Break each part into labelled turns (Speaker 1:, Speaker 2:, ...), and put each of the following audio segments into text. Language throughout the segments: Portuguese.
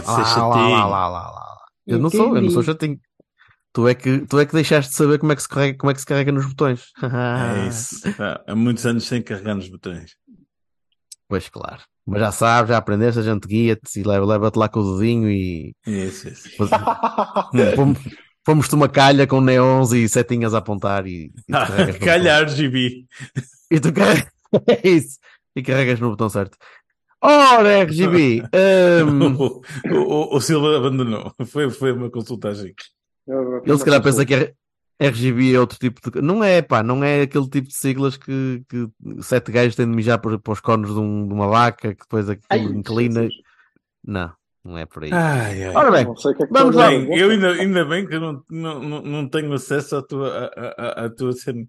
Speaker 1: Deixa de ser
Speaker 2: olá,
Speaker 1: chatinho.
Speaker 2: olá, olá, olá, olá. Eu não sou, eu não sou chatinho. Tu é que, tu é que deixaste de saber como é que se carrega, como é que se carrega nos botões.
Speaker 1: É isso. Há muitos anos sem carregar nos botões.
Speaker 2: Pois claro. Mas já sabes, já aprendeste, a gente guia-te e leva- leva-te lá com o dedinho e
Speaker 1: Isso, isso.
Speaker 2: Fomos- Fomos-te uma calha com neons e setinhas a apontar e, e
Speaker 1: Calhar.
Speaker 2: E tu carregas. É isso. E carregas no botão certo. Ora, RGB. hum,
Speaker 1: O, o, o Silva abandonou. Foi, foi uma consultagem.
Speaker 2: ele se calhar pensa que R- RGB é outro tipo de. Não é, pá, não é aquele tipo de siglas que, que sete gajos têm de mijar para, para os cornos de, um- de uma vaca que depois aquilo inclina. Não, não é por aí.
Speaker 1: Ai, ai.
Speaker 2: Ora bem,
Speaker 3: é que
Speaker 2: vamos lá.
Speaker 1: Bem, eu ainda, ainda bem que eu não, não, não, não tenho acesso à tua, à, à, à tua cena,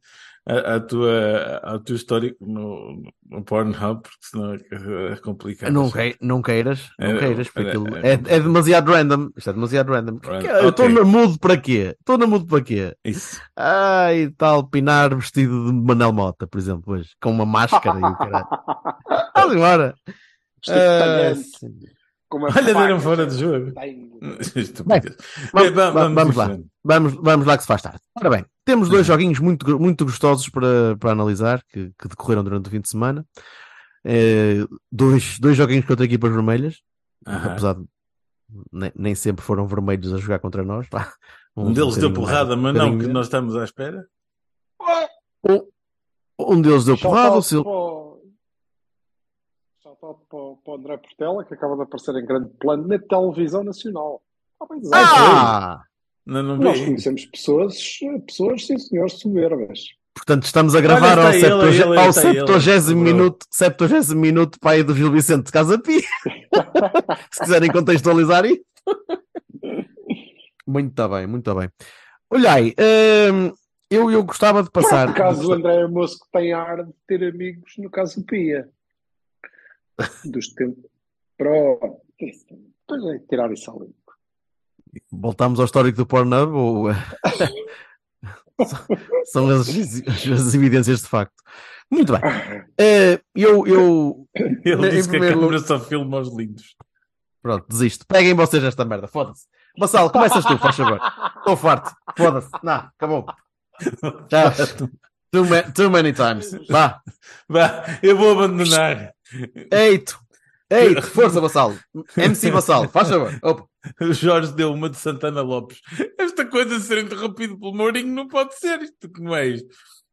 Speaker 1: à, à tua, ao teu histórico no, no Pornhub, porque senão é, é complicado.
Speaker 2: Não, quei- não queiras, não
Speaker 1: É,
Speaker 2: queiras, porque
Speaker 1: é,
Speaker 2: aquilo
Speaker 1: é,
Speaker 2: é, é demasiado random. Isto é demasiado random. Que que é? Eu estou na mudo para quê? Estou na mudo para quê?
Speaker 1: Isso.
Speaker 2: Ai, tal, Pinar vestido de Manel Mota, por exemplo, hoje, com uma máscara e o caralho. Vamos embora. Ah, sim.
Speaker 3: Com uma
Speaker 1: Olha, deram fora de jogo.
Speaker 2: Vamos,
Speaker 1: Bem, va-
Speaker 2: va- vamos
Speaker 1: em
Speaker 2: lá. Vamos, vamos lá que se faz tarde. Ora bem, temos
Speaker 1: Uhum.
Speaker 2: dois joguinhos muito, muito gostosos para, para analisar, que, que decorreram durante o fim de semana. Eh, dois, dois joguinhos contra equipas vermelhas,
Speaker 1: Aham.
Speaker 2: apesar de nem, nem sempre foram vermelhos a jogar contra nós. pá.
Speaker 1: Um deles deu porrada, mas
Speaker 2: um
Speaker 1: não, que nós estamos à espera.
Speaker 2: Um, um deles deu porrada, o
Speaker 3: Shout-out
Speaker 2: Sil...
Speaker 3: para para para o André Portela, que acaba de aparecer em grande plano na televisão nacional. Ah, bem.
Speaker 2: Ah!
Speaker 1: Não, não
Speaker 3: Nós conhecemos pessoas, pessoas, sim senhores, soberbas.
Speaker 2: Portanto, estamos a gravar ao,
Speaker 1: está ele,
Speaker 2: septuage-
Speaker 1: ele,
Speaker 2: ao
Speaker 1: está ele,
Speaker 2: 70
Speaker 1: bro.
Speaker 2: minuto, 70 minuto pai do Gil Vicente de Casa Pia. Se quiserem contextualizar isso. Muito bem, muito bem. Olhai, hum, eu, eu gostava de passar.
Speaker 3: Por acaso o André é moço que tem ar de ter amigos no caso Pia. Dos tempos. Pronto. Depois é tirar isso ali.
Speaker 2: Voltamos ao histórico do Pornhub ou são as, as evidências de facto. Muito bem. Eh, eu, eu,
Speaker 1: Ele disse que a câmera só filma os lindos.
Speaker 2: Pronto, desisto. Peguem vocês esta merda, foda-se. Bassal, começas tu, faz favor. Estou farto, foda-se. Não, acabou. Já. Too, ma- too many times. Vá.
Speaker 1: Vá, eu vou abandonar.
Speaker 2: Eito. Eito, força, Bassal. MC Bassal, faz favor. Opa.
Speaker 1: O Jorge deu uma de Santana Lopes. Esta coisa de ser interrompido pelo Mourinho não pode ser. Isto que não é isto.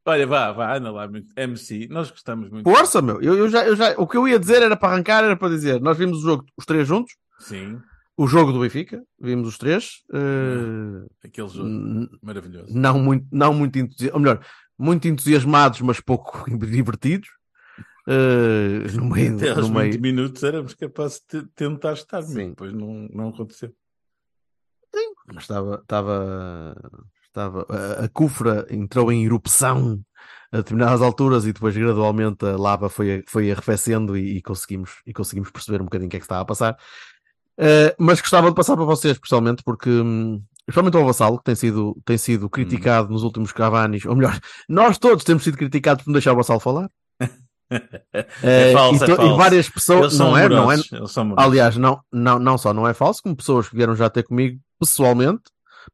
Speaker 1: Olha, vá, vá, anda lá, MC. Nós gostamos muito.
Speaker 2: Força, meu. Eu, eu já, eu já, o que eu ia dizer era para arrancar, era para dizer. Nós vimos o jogo, os três juntos.
Speaker 1: Sim,
Speaker 2: O jogo do Benfica. Vimos os três. eh,
Speaker 1: aquele jogo maravilhoso.
Speaker 2: não muito, não muito entusiasmados, ou melhor, muito entusiasmados, mas pouco divertidos. Eh, no meio,
Speaker 1: Até aos
Speaker 2: no
Speaker 1: 20
Speaker 2: meio,
Speaker 1: minutos éramos capazes de te- tentar estar, mas
Speaker 2: Sim.
Speaker 1: depois não, não aconteceu.
Speaker 2: mas estava, estava, estava a, a cufra entrou em erupção a determinadas alturas e depois gradualmente a lava foi, foi arrefecendo e, e conseguimos, e conseguimos perceber um bocadinho o que é que estava a passar. Eh, mas gostava de passar para vocês, pessoalmente, porque hum, especialmente o Vassalo, que tem sido, tem sido criticado nos últimos Cavanis, ou melhor, nós todos temos sido criticados por não deixar o Vassalo falar.
Speaker 1: É
Speaker 2: Eh,
Speaker 1: falso,
Speaker 2: e,
Speaker 1: é
Speaker 2: e
Speaker 1: falso.
Speaker 2: várias pessoas, não é, não é. Aliás, não, não, não só não é falso, como pessoas que vieram já ter comigo pessoalmente,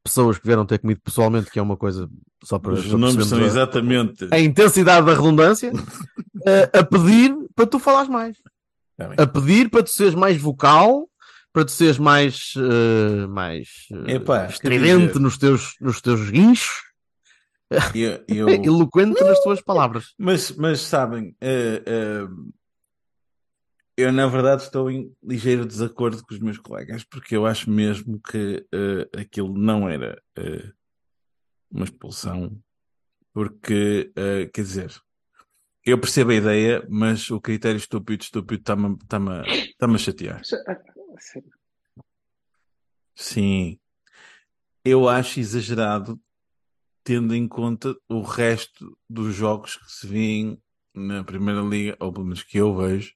Speaker 2: pessoas que vieram ter comigo pessoalmente, que é uma coisa só para,
Speaker 1: Os nomes são
Speaker 2: a,
Speaker 1: exatamente.
Speaker 2: a intensidade da redundância, eh, a pedir para tu falares mais,
Speaker 1: Tá
Speaker 2: a pedir para tu seres mais vocal, para tu seres mais, eh, mais
Speaker 1: Epá, quer
Speaker 2: estridente nos teus, nos teus guinchos,
Speaker 1: Eu- eu-
Speaker 2: eloquente nas tuas palavras.
Speaker 1: Mas, mas sabem, eh, eh, eu na verdade estou em ligeiro desacordo com os meus colegas, porque eu acho mesmo que eh, aquilo não era uma expulsão, porque, quer dizer, eu percebo a ideia, mas o critério estúpido, estúpido está-me está-me a- está-me a chatear. Sim. Eu acho exagerado, tendo em conta o resto dos jogos que se vêem na Primeira Liga, ou pelo menos que eu vejo,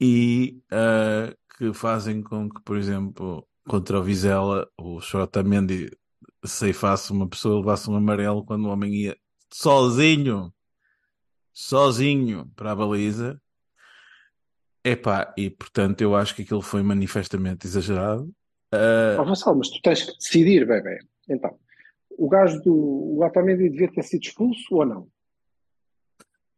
Speaker 1: e ah, que fazem com que, por exemplo, contra o Vizela, o Otamendi ceifasse uma pessoa, levasse um amarelo quando o homem ia sozinho, sozinho para a baliza. Epá, e portanto eu acho que aquilo foi manifestamente exagerado. Ah,
Speaker 3: Ó, Vassal, mas tu tens que decidir, bebê. Então, o gajo do o Otamendi devia ter sido expulso ou não?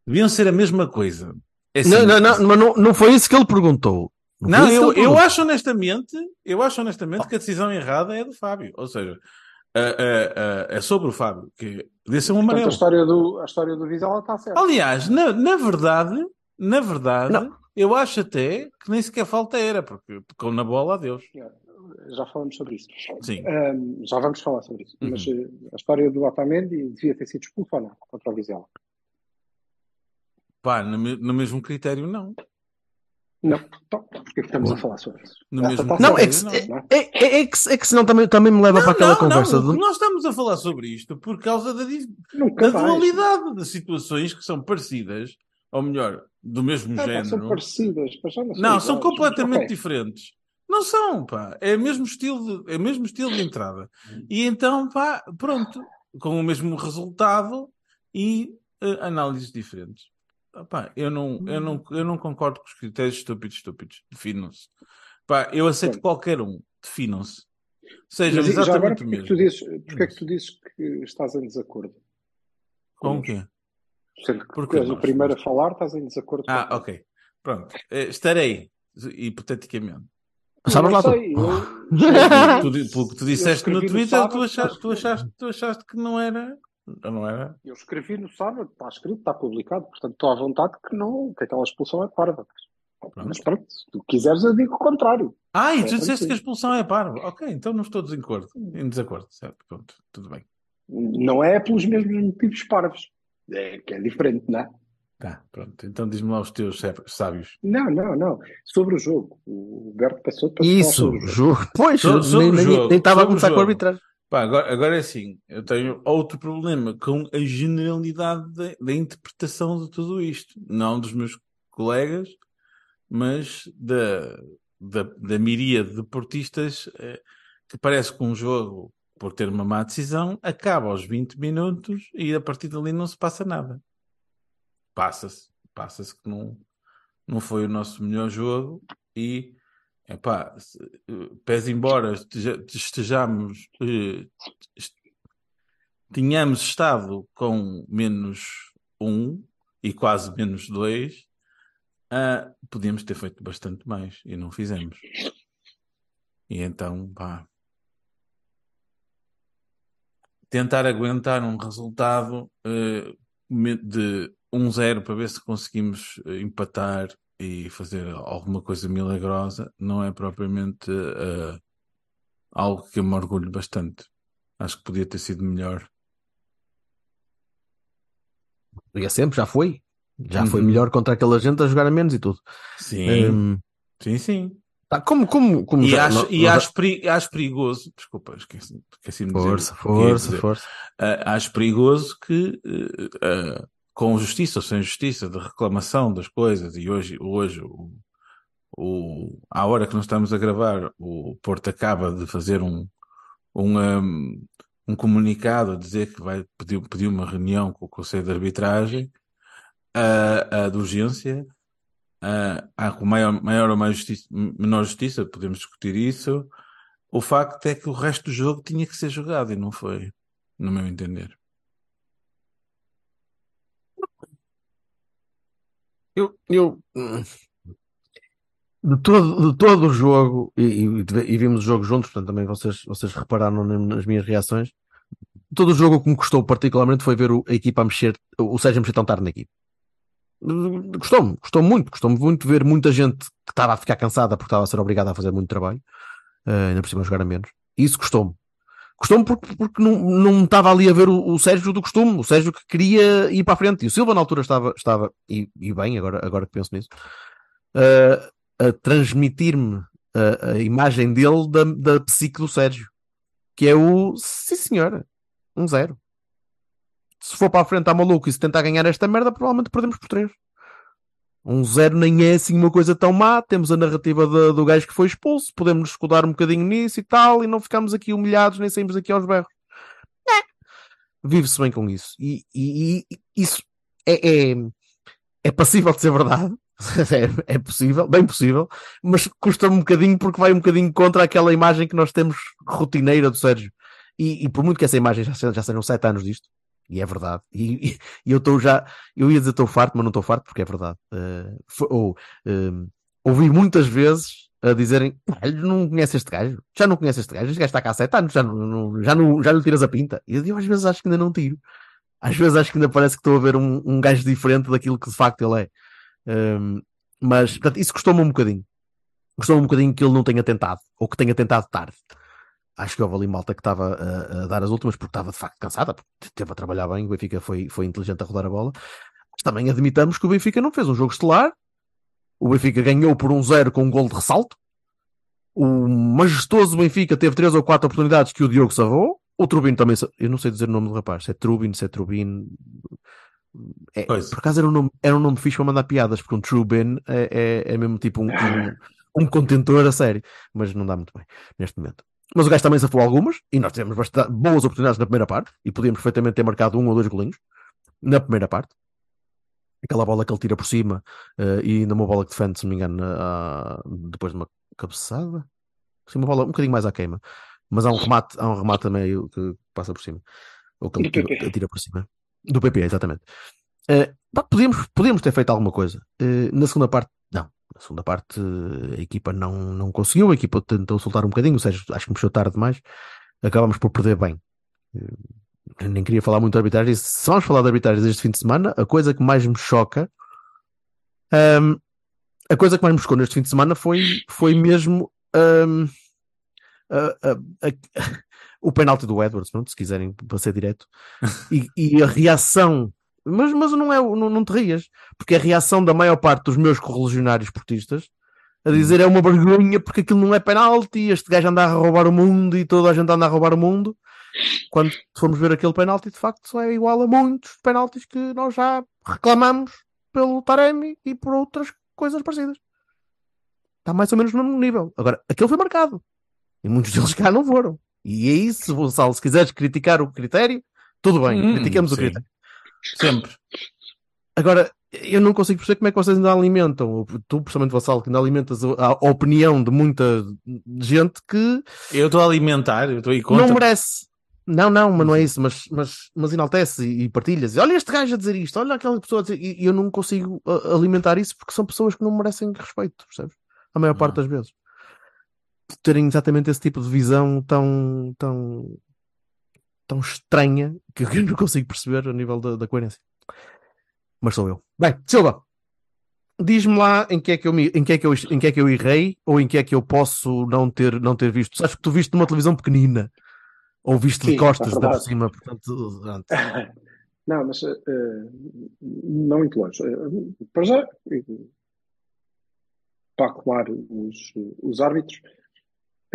Speaker 1: Deviam ser a mesma coisa. É assim,
Speaker 4: Não, não, não, mas não, não foi isso que ele perguntou.
Speaker 1: Não,
Speaker 4: que
Speaker 1: eu, eu acho honestamente, eu acho honestamente que a decisão errada é do Fábio. Ou seja, ah, ah, é sobre o Fábio, que devia ser um
Speaker 3: Portanto, a história do, a história do Vizela está certa.
Speaker 1: Aliás, na, na verdade, na verdade,
Speaker 4: Não.
Speaker 1: eu acho até que nem sequer falta era, porque tocou na bola a Deus.
Speaker 3: Já falamos sobre isso.
Speaker 1: Sim.
Speaker 3: Ahm, já vamos falar sobre isso.
Speaker 1: Uhum.
Speaker 3: Mas eh, a história do Otamendi devia ter sido expulso ou não contra o Vizela?
Speaker 1: Pá, no, me- no mesmo critério, não.
Speaker 3: Não. Então, porquê que estamos a falar sobre isso?
Speaker 1: No
Speaker 3: Essa
Speaker 1: mesmo
Speaker 3: está
Speaker 4: Não, é que,
Speaker 3: não é?
Speaker 4: é, é, é que, é que senão também, também me leva para aquela
Speaker 1: não,
Speaker 4: conversa
Speaker 1: não,
Speaker 4: de.
Speaker 1: nós estamos a falar sobre isto por causa da, da dualidade de situações que são parecidas, ou melhor, do mesmo
Speaker 3: pá, são
Speaker 1: género.
Speaker 3: parecidas. mas não,
Speaker 1: Não, são completamente
Speaker 3: Ok.
Speaker 1: diferentes. Não são, pá. É o mesmo estilo de, é o mesmo estilo de entrada. E então, pá, pronto, com o mesmo resultado e eh, análises diferentes. Pá, eu não, eu não, eu não concordo com os critérios estúpidos, estúpidos. Definam-se. Pá, eu aceito
Speaker 3: Pronto.
Speaker 1: qualquer um. Definam-se. Sejam
Speaker 3: Mas e- já agora,
Speaker 1: exatamente o mesmo.
Speaker 3: porquê é que tu dizes que estás em desacordo?
Speaker 1: Com o quê?
Speaker 3: Sendo que
Speaker 1: Porque
Speaker 3: és o primeiro a falar, estás em desacordo
Speaker 1: Ah, ok. Pronto. Eh, estarei, hipoteticamente.
Speaker 4: Sabes
Speaker 3: Não
Speaker 4: lá tu.
Speaker 3: sei,
Speaker 1: Tu, pelo que tu disseste no
Speaker 3: no
Speaker 1: Twitter,
Speaker 3: sábado,
Speaker 1: tu, achaste, tu, achaste, tu achaste que não era. Não era?
Speaker 3: Eu escrevi no sábado, está escrito, está publicado, portanto estou à vontade que não, que aquela expulsão é parva. Mas pronto, se tu quiseres eu digo o contrário.
Speaker 1: Ah, e
Speaker 3: É,
Speaker 1: tu disseste
Speaker 3: sim.
Speaker 1: que a expulsão é parva. Ok, então não estou desacordo. em desacordo. Certo, pronto, tudo bem.
Speaker 3: Não é pelos mesmos motivos parvos. É que é diferente, não é?
Speaker 1: Tá, pronto. Então diz-me lá os teus sábios.
Speaker 3: Não, não, não. Sobre o jogo. O Berto passou para falar
Speaker 4: Isso,
Speaker 3: sobre o jogo.
Speaker 4: jogo. Pois,
Speaker 1: So- sobre
Speaker 4: nem,
Speaker 1: o jogo,
Speaker 4: nem estava a começar com a arbitragem.
Speaker 1: Pá, agora, agora é assim, eu tenho outro problema com a generalidade da, da interpretação de tudo isto. Não dos meus colegas, mas da, da, da miríade de portistas eh, que parece que um jogo, por ter uma má decisão, acaba aos 20 minutos e a partir dali não se passa nada. Passa-se, passa-se que não, não foi o nosso melhor jogo e Epá, pese embora esteja- estejamos, eh, tínhamos estado com menos um e quase menos dois, ah, podíamos ter feito bastante mais e não fizemos. E então, pá, tentar aguentar um resultado eh, me- de 1-0 para ver se conseguimos eh, empatar e fazer alguma coisa milagrosa não é propriamente eh, algo que eu me orgulho bastante. Acho que podia ter sido melhor.
Speaker 4: É sempre, já foi. Já foi
Speaker 1: Uhum.
Speaker 4: melhor contra aquela gente a jogar a menos e tudo.
Speaker 1: Sim,
Speaker 4: Hum,
Speaker 1: sim, sim.
Speaker 4: tá, como, como, como
Speaker 1: E,
Speaker 4: já-
Speaker 1: acho,
Speaker 4: nós-
Speaker 1: e
Speaker 4: nós-
Speaker 1: acho, peri- acho perigoso, desculpa, esqueci, esqueci de dizer.
Speaker 4: Força, força,
Speaker 1: dizer.
Speaker 4: força.
Speaker 1: Ah, acho perigoso que, ah, com justiça ou sem justiça, de reclamação das coisas, e hoje, hoje o, o, à hora que nós estamos a gravar, o Porto acaba de fazer um, um, um, um comunicado a dizer que vai pedir, pedir uma reunião com o Conselho de Arbitragem ah, de urgência. Há com maior, maior ou justiça, menor justiça, podemos discutir isso. O facto é que o resto do jogo tinha que ser jogado e não foi, no meu entender.
Speaker 4: Eu, eu hum, de todo, de todo o jogo, e, e- e vimos o jogo juntos, portanto também vocês, vocês repararam na- nas minhas reações. Todo o jogo que me custou particularmente foi ver o- a equipa a mexer, o Sérgio mexer tão tarde na equipa. Gostou-me, gostou muito, gostou-me muito ver muita gente que estava a ficar cansada porque estava a ser obrigada a fazer muito trabalho, eh, ainda por cima a jogar a menos. Isso gostou-me.
Speaker 2: Custou-me porque, porque não, não estava ali a ver o, o Sérgio do costume, o Sérgio que queria ir para a frente. E o Silva na altura estava, estava e, e bem, agora, agora que penso nisso, uh, a transmitir-me a, a, imagem dele da, da psique do Sérgio, que é o sim senhora, um zero. Se for para a frente, está maluco e se tentar ganhar esta merda, provavelmente perdemos por três. Um zero nem é assim uma coisa tão má. Temos a narrativa de, do gajo que foi expulso. Podemos escudar um bocadinho nisso e tal. E não ficamos aqui humilhados, nem saímos aqui aos berros. É. Vive-se bem com isso. E, e, e isso é, é, é, passível de ser verdade. É, é, possível, bem possível. Mas custa-me um bocadinho porque vai um bocadinho contra aquela imagem que nós temos rotineira do Sérgio. E, e por muito que essa imagem já, já sejam sete anos disto, e é verdade. E, e, eu estou já, eu ia dizer estou farto, mas não estou farto porque é verdade. Uh, foi, ou uh, ouvi muitas vezes a dizerem: não conhece este gajo, já não conhece este gajo, este gajo está cá há anos, já não, não, já não, já lhe tiras a pinta. E eu, às vezes acho que ainda não tiro. Às vezes acho que ainda parece que estou a ver um, um gajo diferente daquilo que de facto ele é. Um, mas, portanto, isso custou-me um bocadinho. Custou-me um bocadinho que ele não tenha tentado, ou que tenha tentado tarde acho que houve ali malta que estava a, a, dar as últimas porque estava de facto cansada, porque teve a trabalhar bem, o Benfica foi, foi inteligente a rodar a bola. Mas também admitamos que o Benfica não fez um jogo estelar. O Benfica ganhou por um zero com um gol de ressalto. O majestoso Benfica teve três ou quatro oportunidades que o Diogo salvou. O Trubin também, eu não sei dizer o nome do rapaz, se é Trubin, se é Trubin. É, por acaso era um, nome, era um nome fixe para mandar piadas, porque um Trubin é, é, é mesmo tipo um, um, um contentor a sério, mas não dá muito bem neste momento. Mas o gajo também safou algumas, e nós tivemos bastante, boas oportunidades na primeira parte, e podíamos perfeitamente ter marcado um ou dois golinhos na primeira parte. Aquela bola que ele tira por cima, uh, e numa bola que defende, se não me engano, uh, depois de uma cabeçada. Sim, uma bola um bocadinho mais à queima. Mas há um remate, há um remate meio que passa por cima. Ou que ele tira, tira, por cima. Do PP, exatamente. Uh, podíamos, podíamos ter feito alguma coisa. Uh, na segunda parte, segunda parte, a equipa não, não conseguiu, a equipa tentou soltar um bocadinho, ou seja, acho que mexeu tarde demais. Acabamos por perder bem. Eu nem queria falar muito de arbitragem. Se vamos falar de arbitragem este fim de semana, a coisa que mais me choca, um, a coisa que mais me chocou neste fim de semana foi, foi mesmo um, a, a, a, o penalti do Edwards, pronto, se quiserem para ser direto, e, e a reação mas, mas não, é, não, não te rias, porque a reação da maior parte dos meus correligionários portistas a dizer é uma vergonha porque aquilo não é penalti, este gajo anda a roubar o mundo e toda a gente anda a roubar o mundo. Quando formos ver aquele penalti, de facto, é igual a muitos penaltis que nós já reclamamos pelo Taremi e por outras coisas parecidas. Está mais ou menos no mesmo nível. Agora, aquele foi marcado. E muitos deles cá não foram. E é isso, Gonçalo. Se quiseres criticar o critério, tudo bem, hum, criticamos sim. o critério.
Speaker 1: Sempre.
Speaker 2: Agora, eu não consigo perceber como é que vocês ainda alimentam, tu, pessoalmente, Vassal, que ainda alimentas a, opinião de muita gente que.
Speaker 1: Eu estou a alimentar, eu estou aí contra.
Speaker 2: Não merece. Não, não, mas não é isso, mas, mas, mas enaltece e, e partilhas. Olha este gajo a dizer isto, olha aquela pessoa a dizer. E, eu não consigo alimentar isso porque são pessoas que não merecem respeito, percebes? A maior parte das vezes. Por terem exatamente esse tipo de visão tão, tão, tão estranha que eu não consigo perceber a nível da, da coerência. Mas sou eu. Bem, Silva, diz-me lá em que, é que eu me, em, que é que eu, em que é que eu errei ou em que é que eu posso não ter, não ter visto. Acho que tu viste numa televisão pequenina ou viste Sim, de costas, é da cima, portanto.
Speaker 3: Não, mas uh, não muito longe. Uh, para já, para aclarar os, os árbitros,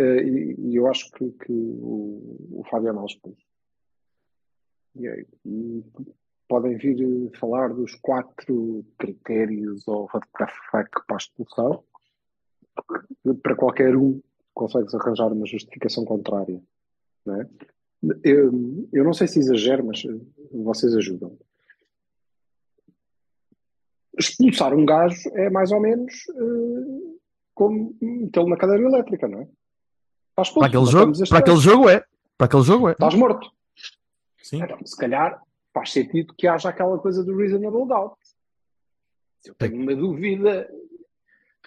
Speaker 3: uh, e, eu acho que, que o, o Fábio é expulso. E, e, podem vir falar dos quatro critérios ou fact para a expulsão. Para qualquer um, consegues arranjar uma justificação contrária. Não é? eu, eu não sei se exagero, mas vocês ajudam. Expulsar um gajo é mais ou menos uh, como metê-lo na cadeira elétrica, não é?
Speaker 2: Para aquele, jogo, para aquele jogo é. Para aquele jogo é.
Speaker 3: Estás morto.
Speaker 1: Sim.
Speaker 3: Então, se calhar faz sentido que haja aquela coisa do reasonable doubt. Se eu tenho uma dúvida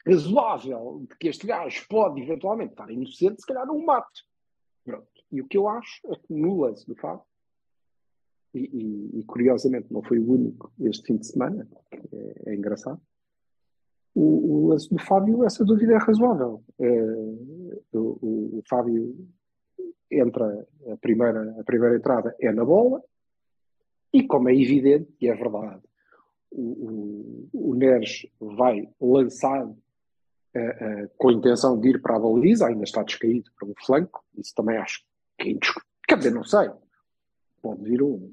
Speaker 3: razoável de que este gajo pode eventualmente estar inocente, se calhar não o mato. Pronto. E o que eu acho é que no lance do Fábio, e, e, e, curiosamente não foi o único este fim de semana, é, é engraçado, o, o, lance do Fábio, essa dúvida é razoável. É, o, o, Fábio entra a primeira, a primeira entrada é na bola, e como é evidente, e é verdade, o, o, o Neres vai lançar uh, uh, com a intenção de ir para a baliza, ainda está descaído para o flanco, isso também acho que é indiscutível. Quer dizer, não sei. Pode vir um,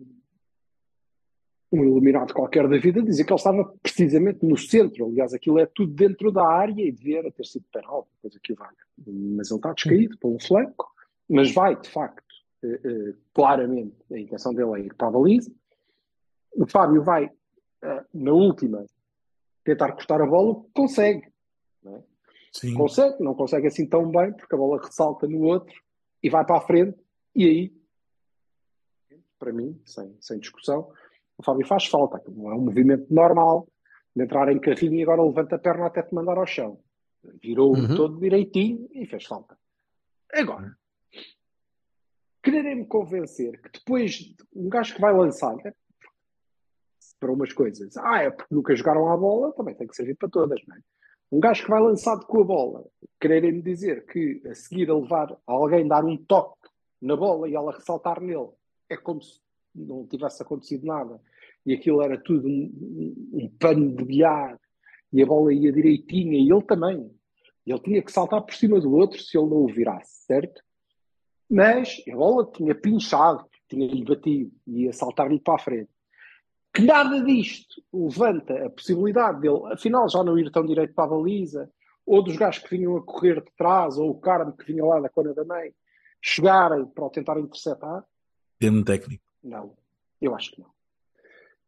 Speaker 3: um iluminado qualquer da vida dizer que ele estava precisamente no centro. Aliás, aquilo é tudo dentro da área e devia ter sido penal, coisa que vai. Mas ele está descaído para um flanco, mas vai, de facto, uh, uh, claramente, a intenção dele é ir para a baliza. O Fábio vai, uh, na última, tentar cortar a bola, consegue. Não é?
Speaker 1: Sim.
Speaker 3: Consegue, não consegue assim tão bem, porque a bola ressalta no outro e vai para a frente, e aí, para mim, sem, sem discussão, o Fábio faz falta. Não é um movimento normal de entrar em carrinho e agora levanta a perna até te mandar ao chão. Virou
Speaker 2: Uhum.
Speaker 3: todo direitinho e fez falta. Agora, quererem-me convencer que depois um gajo que vai lançar né, para umas coisas, ah, é porque nunca jogaram à bola, também tem que servir para todas, não é? Um gajo que vai lançado com a bola, quererem-me dizer que a seguir a levar alguém dar um toque na bola e ela ressaltar nele, é como se não tivesse acontecido nada e aquilo era tudo um, um, um pano de bilhar e a bola ia direitinha e ele também. Ele tinha que saltar por cima do outro se ele não o virasse, certo? Mas a bola tinha pinchado, tinha-lhe batido e ia saltar-lhe para a frente. Que nada disto levanta a possibilidade dele, afinal, já não ir tão direito para a baliza, ou dos gajos que vinham a correr de trás, ou o Carmo que vinha lá da Cona da Mãe, chegarem para o tentar interceptar.
Speaker 1: Termo técnico.
Speaker 3: Não, eu acho que não.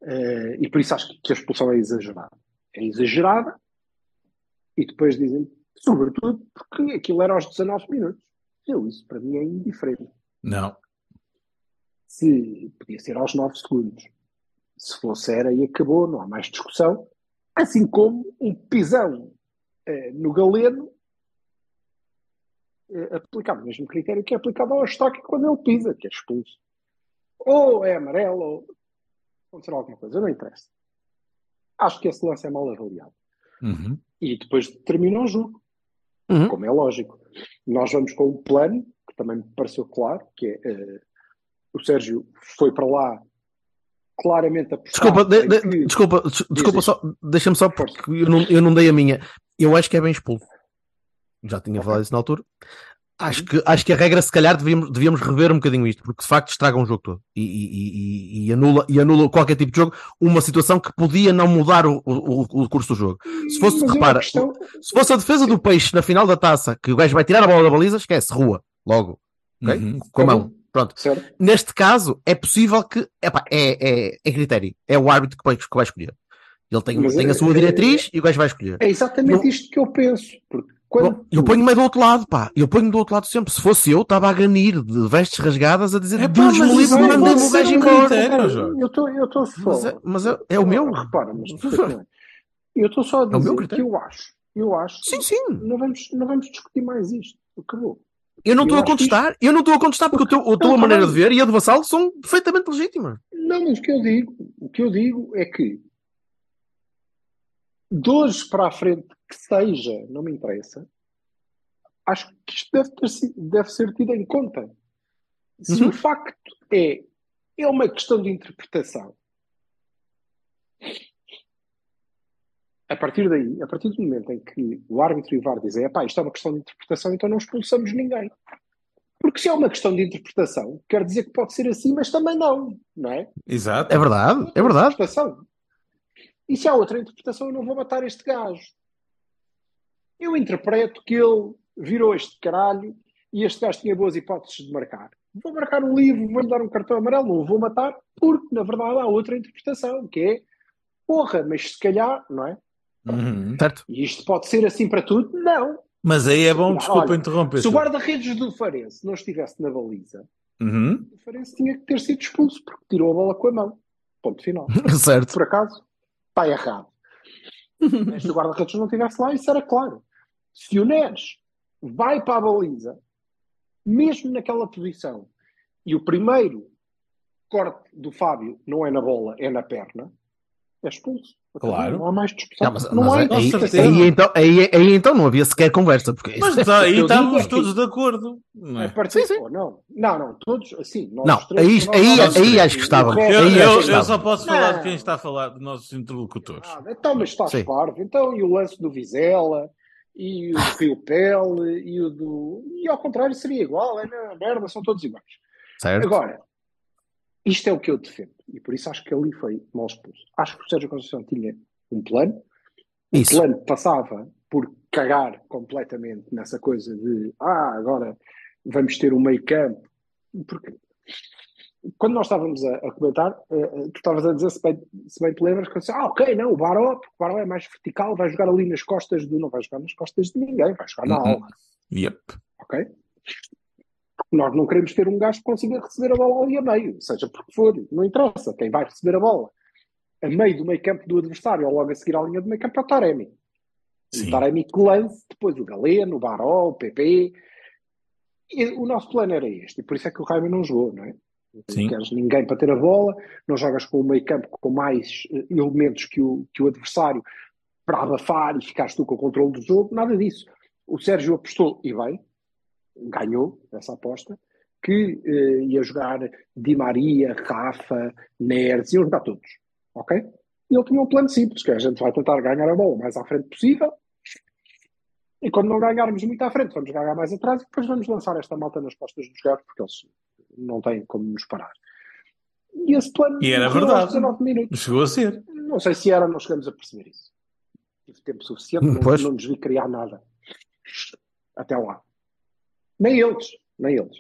Speaker 3: Uh, e por isso acho que a expulsão é exagerada. É exagerada e depois dizem, sobretudo, porque aquilo era aos 19 minutos. Eu, isso para mim é indiferente.
Speaker 1: Não.
Speaker 3: Se podia ser aos 9 segundos. Se fosse era e acabou, não há mais discussão. Assim como um pisão uh, no galeno uh, aplicado o mesmo critério que é aplicado ao estoque quando ele pisa, que é expulso ou é amarelo, ou acontecer alguma coisa, não interessa. Acho que esse lance é mal avaliado.
Speaker 1: Uhum.
Speaker 3: E depois termina o jogo,
Speaker 2: Uhum.
Speaker 3: como é lógico. Nós vamos com um plano, que também me pareceu claro, que é uh, o Sérgio foi para lá claramente a
Speaker 2: Desculpa, de, de, desculpa, des, desculpa só, deixa-me só, porque eu não, eu não dei a minha. Eu acho que é bem expulso. Já tinha okay. falado isso na altura. Acho que, acho que a regra, se calhar, devíamos, devíamos rever um bocadinho isto, porque de facto estraga um jogo todo e, e, e, e, anula, e anula qualquer tipo de jogo, uma situação que podia não mudar o, o, o curso do jogo. Se fosse,
Speaker 3: Mas
Speaker 2: repara,
Speaker 3: questão...
Speaker 2: se fosse a defesa do peixe na final da taça, que o gajo vai tirar a bola da baliza, esquece, rua, logo, ok?
Speaker 1: Uhum.
Speaker 2: Com a mão. Pronto.
Speaker 3: Certo.
Speaker 2: Neste caso, é possível que, epá, é, é, é critério, é o árbitro que vai, que vai escolher. Ele tem, tem a sua diretriz e o gajo vai escolher.
Speaker 3: É exatamente não... isto que eu penso, porque quando...
Speaker 2: Eu ponho-me do outro lado, pá. Eu ponho-me do outro lado sempre. Se fosse eu, estava a ganir de vestes rasgadas a dizer
Speaker 1: é,
Speaker 2: Deus me livre, mandei-me o gajo embora.
Speaker 3: Eu estou só.
Speaker 2: Mas é, mas é, é o meu.
Speaker 3: Repara, mas eu estou só a dizer
Speaker 2: é o meu
Speaker 3: que eu acho. Eu acho.
Speaker 2: Sim, sim.
Speaker 3: Não vamos, não vamos discutir mais isto. Acabou.
Speaker 2: Eu não estou a contestar, isto... eu não estou a contestar porque, porque a tua maneira de ver e a do Vassalo são perfeitamente legítimas.
Speaker 3: Não, mas o que eu digo, o que eu digo é que de hoje para a frente que seja, não me interessa, acho que isto deve, ter, deve ser tido em conta. Se uhum. o facto é, é uma questão de interpretação, a partir daí, a partir do momento em que o árbitro e o VAR dizem pá, isto é uma questão de interpretação, então não expulsamos ninguém. Porque se é uma questão de interpretação, quer dizer que pode ser assim, mas também não, não é?
Speaker 1: Exato.
Speaker 2: É verdade, é verdade.
Speaker 3: E se há outra interpretação, eu não vou matar este gajo. Eu interpreto que ele virou este caralho e este gajo tinha boas hipóteses de marcar. Vou marcar um livro, vou-lhe dar um cartão amarelo, não o vou matar, porque na verdade há outra interpretação, que é porra, mas se calhar, não é?
Speaker 1: Uhum.
Speaker 2: Certo.
Speaker 3: E isto pode ser assim para tudo? Não.
Speaker 1: Mas aí é bom, desculpa
Speaker 3: Olha,
Speaker 1: interromper.
Speaker 3: Se o guarda-redes do Farense não estivesse na baliza,
Speaker 1: uhum.
Speaker 3: o Farense tinha que ter sido expulso, porque tirou a bola com a mão. Ponto final.
Speaker 2: certo.
Speaker 3: Por acaso, está errado. Mas se o guarda-redes não estivesse lá, isso era claro. Se o Neres vai para a baliza, mesmo naquela posição, e o primeiro corte do Fábio não é na bola, é na perna, é expulso.
Speaker 1: Claro.
Speaker 3: Não há mais discussão.
Speaker 4: Não, mas,
Speaker 3: não
Speaker 4: mas
Speaker 3: há
Speaker 4: aí, aí, então, aí, aí então não havia sequer conversa. Porque
Speaker 1: Mas tá, aí estávamos
Speaker 3: é
Speaker 1: todos de acordo. Não,
Speaker 3: A
Speaker 1: é?
Speaker 3: partir-
Speaker 4: Sim, sim.
Speaker 3: oh, não, não, não, todos assim. nós
Speaker 4: Não,
Speaker 3: três,
Speaker 4: aí-
Speaker 3: nós
Speaker 4: aí-
Speaker 3: nós
Speaker 1: aí
Speaker 4: acho que estava.
Speaker 1: Eu,
Speaker 4: Aí
Speaker 1: eu-
Speaker 4: que
Speaker 1: eu
Speaker 4: estava.
Speaker 1: só posso falar
Speaker 3: Não.
Speaker 1: de quem está a falar dos nossos interlocutores.
Speaker 3: Ah, então, mas estás
Speaker 4: Sim.
Speaker 3: parvo. Então, e o lance do Vizela, e o do Rio Pele, e o do. E ao contrário, seria igual, é na merda, são todos iguais.
Speaker 4: Certo?
Speaker 3: Agora, isto é o que eu defendo, e por isso acho que ali foi mal expulso. Acho que o Sérgio Conceição tinha um plano, o
Speaker 4: Isso.
Speaker 3: plano passava por cagar completamente nessa coisa de ah, agora vamos ter um meio campo, porque quando nós estávamos a, a comentar, eh, tu estavas a dizer, se bem, se bem te lembras, que eu disse, ah, ok, não, o Baró, porque o Baró é mais vertical, vai jogar ali nas costas do. Não vai jogar nas costas de ninguém, vai jogar na
Speaker 1: Uhum.
Speaker 3: aula,
Speaker 1: Yep.
Speaker 3: ok? Nós não queremos ter um gajo que consiga receber a bola ali a meio, seja porque for, não interessa, quem vai receber a bola a meio do meio campo do adversário ou logo a seguir à linha do meio campo é o Taremi.
Speaker 1: Sim.
Speaker 3: O Taremi que lance, depois o Galeno, o Baró, o PP. E o nosso plano era este, e por isso é que o Raime não jogou, não é?
Speaker 1: Sim.
Speaker 3: Não queres ninguém para ter a bola, não jogas com o meio campo com mais eh, elementos que o, que o adversário para abafar e ficares tu com o controle do jogo, nada disso. O Sérgio apostou, e bem, ganhou essa aposta, que eh, ia jogar Di Maria, Rafa, Neres, iam jogar todos, ok? E ele tinha um plano simples, que é, a gente vai tentar ganhar a bola o mais à frente possível, e quando não ganharmos muito à frente, vamos ganhar mais atrás, e depois vamos lançar esta malta nas costas dos gajos, porque eles não têm como nos parar. E esse plano
Speaker 1: E era verdade.
Speaker 3: aos 19 minutos.
Speaker 1: Chegou a ser.
Speaker 3: Não sei se era, não chegamos a perceber isso. Tive tempo suficiente, não,
Speaker 4: Pois.
Speaker 3: não nos vi criar nada. Até lá. Nem eles, nem eles.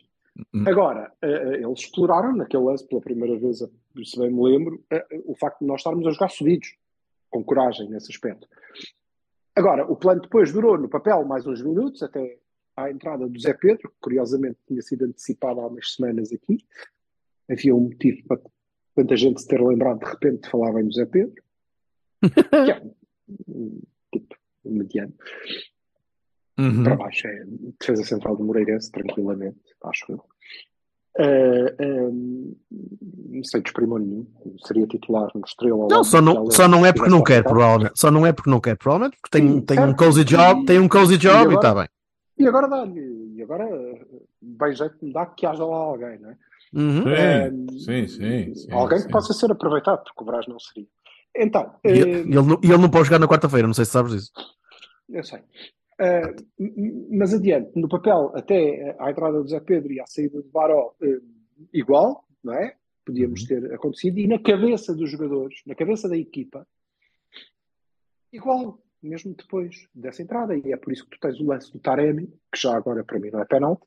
Speaker 1: Hum.
Speaker 3: Agora, eh, eh, eles exploraram naquele lance pela primeira vez, eh, se bem me lembro, o facto de nós estarmos a jogar subidos, com coragem nesse aspecto. Agora, o plano depois durou no papel mais uns minutos, até à entrada do Zé Pedro, que curiosamente tinha sido antecipado há umas semanas aqui. Havia um motivo para tanta gente se ter lembrado de repente de falar bem do Zé Pedro. que é um tipo mediano.
Speaker 1: Uhum.
Speaker 3: Para baixo é defesa central do Moreirense, tranquilamente, acho eu. Eh, eh, sem desprimor nenhum, seria titular no Estrela.
Speaker 4: Não, só não, só não é porque não quer, provavelmente. Só não é porque não quer, provavelmente porque tem,
Speaker 3: Sim,
Speaker 4: tem um
Speaker 3: certo.
Speaker 4: cozy job, tem um cozy job e está bem.
Speaker 3: E agora dá-lhe, e agora eh, bem jeito me dá que haja lá alguém, não é?
Speaker 4: Uhum.
Speaker 1: Sim, sim, sim, sim,
Speaker 3: alguém
Speaker 1: sim.
Speaker 3: que possa ser aproveitado, porque o Brás não seria. Então,
Speaker 4: E
Speaker 3: eh,
Speaker 4: ele, ele não, e ele não pode jogar na quarta-feira, não sei se sabes disso.
Speaker 3: eu sei. Eh, m- mas adiante, no papel, até à entrada do Zé Pedro e à saída do Baró, eh, igual, não é? Podíamos ter acontecido. E na cabeça dos jogadores, na cabeça da equipa, igual, mesmo depois dessa entrada. E é por isso que tu tens o lance do Taremi, que já agora para mim não é penalti.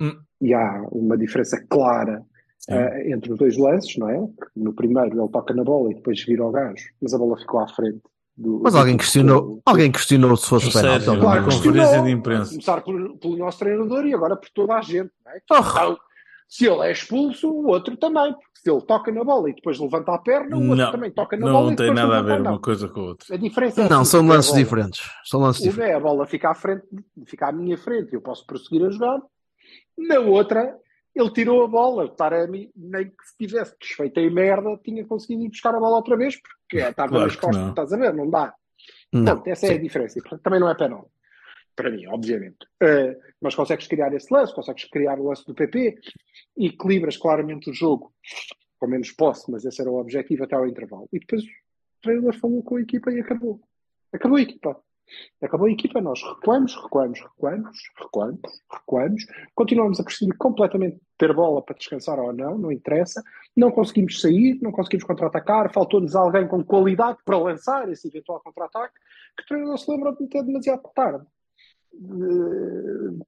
Speaker 1: Hum.
Speaker 3: E há uma diferença clara eh, entre os dois lances, não é? No primeiro ele toca na bola e depois vira ao gajo, mas a bola ficou à frente. Do,
Speaker 4: Mas
Speaker 3: do-
Speaker 4: alguém questionou, alguém questionou se fosse
Speaker 1: O
Speaker 4: penalti.
Speaker 1: Claro,
Speaker 4: não.
Speaker 1: com- conferência de imprensa.
Speaker 3: Começar pelo, pelo nosso treinador e agora por toda a gente. Não é?
Speaker 4: Oh.
Speaker 3: Então, se ele é expulso, o outro também. Porque se ele toca na bola e depois levanta a perna, o outro
Speaker 1: Não,
Speaker 3: também toca na bola
Speaker 1: não tem nada a ver
Speaker 3: não.
Speaker 1: uma coisa com a outra.
Speaker 3: A diferença é
Speaker 4: Não,
Speaker 3: assim,
Speaker 4: são lances diferentes. São lances diferentes.
Speaker 3: é a bola fica à frente, fica à minha frente e eu posso prosseguir a jogar. Na outra, ele tirou a bola. O Taremi, nem que se tivesse desfeito em merda, tinha conseguido ir buscar a bola outra vez, porque estava
Speaker 1: Claro
Speaker 3: nas costas,
Speaker 1: não.
Speaker 3: estás a ver? Não dá.
Speaker 4: Não.
Speaker 3: Portanto, essa é a diferença. E, portanto, também não é penal. Para mim, obviamente. Uh, mas consegues criar esse lance, consegues criar o lance do PP equilibras claramente o jogo com menos posse, mas esse era o objetivo até ao intervalo. E depois o treinador falou com a equipa e acabou. Acabou a equipa. Acabou a equipa, nós recuamos, recuamos, recuamos, recuamos, recuamos, continuamos a prescindir completamente ter bola para descansar ou não, não interessa, não conseguimos sair, não conseguimos contra-atacar, faltou-nos alguém com qualidade para lançar esse eventual contra-ataque, que o treinador se lembrou de meter demasiado tarde. Eh,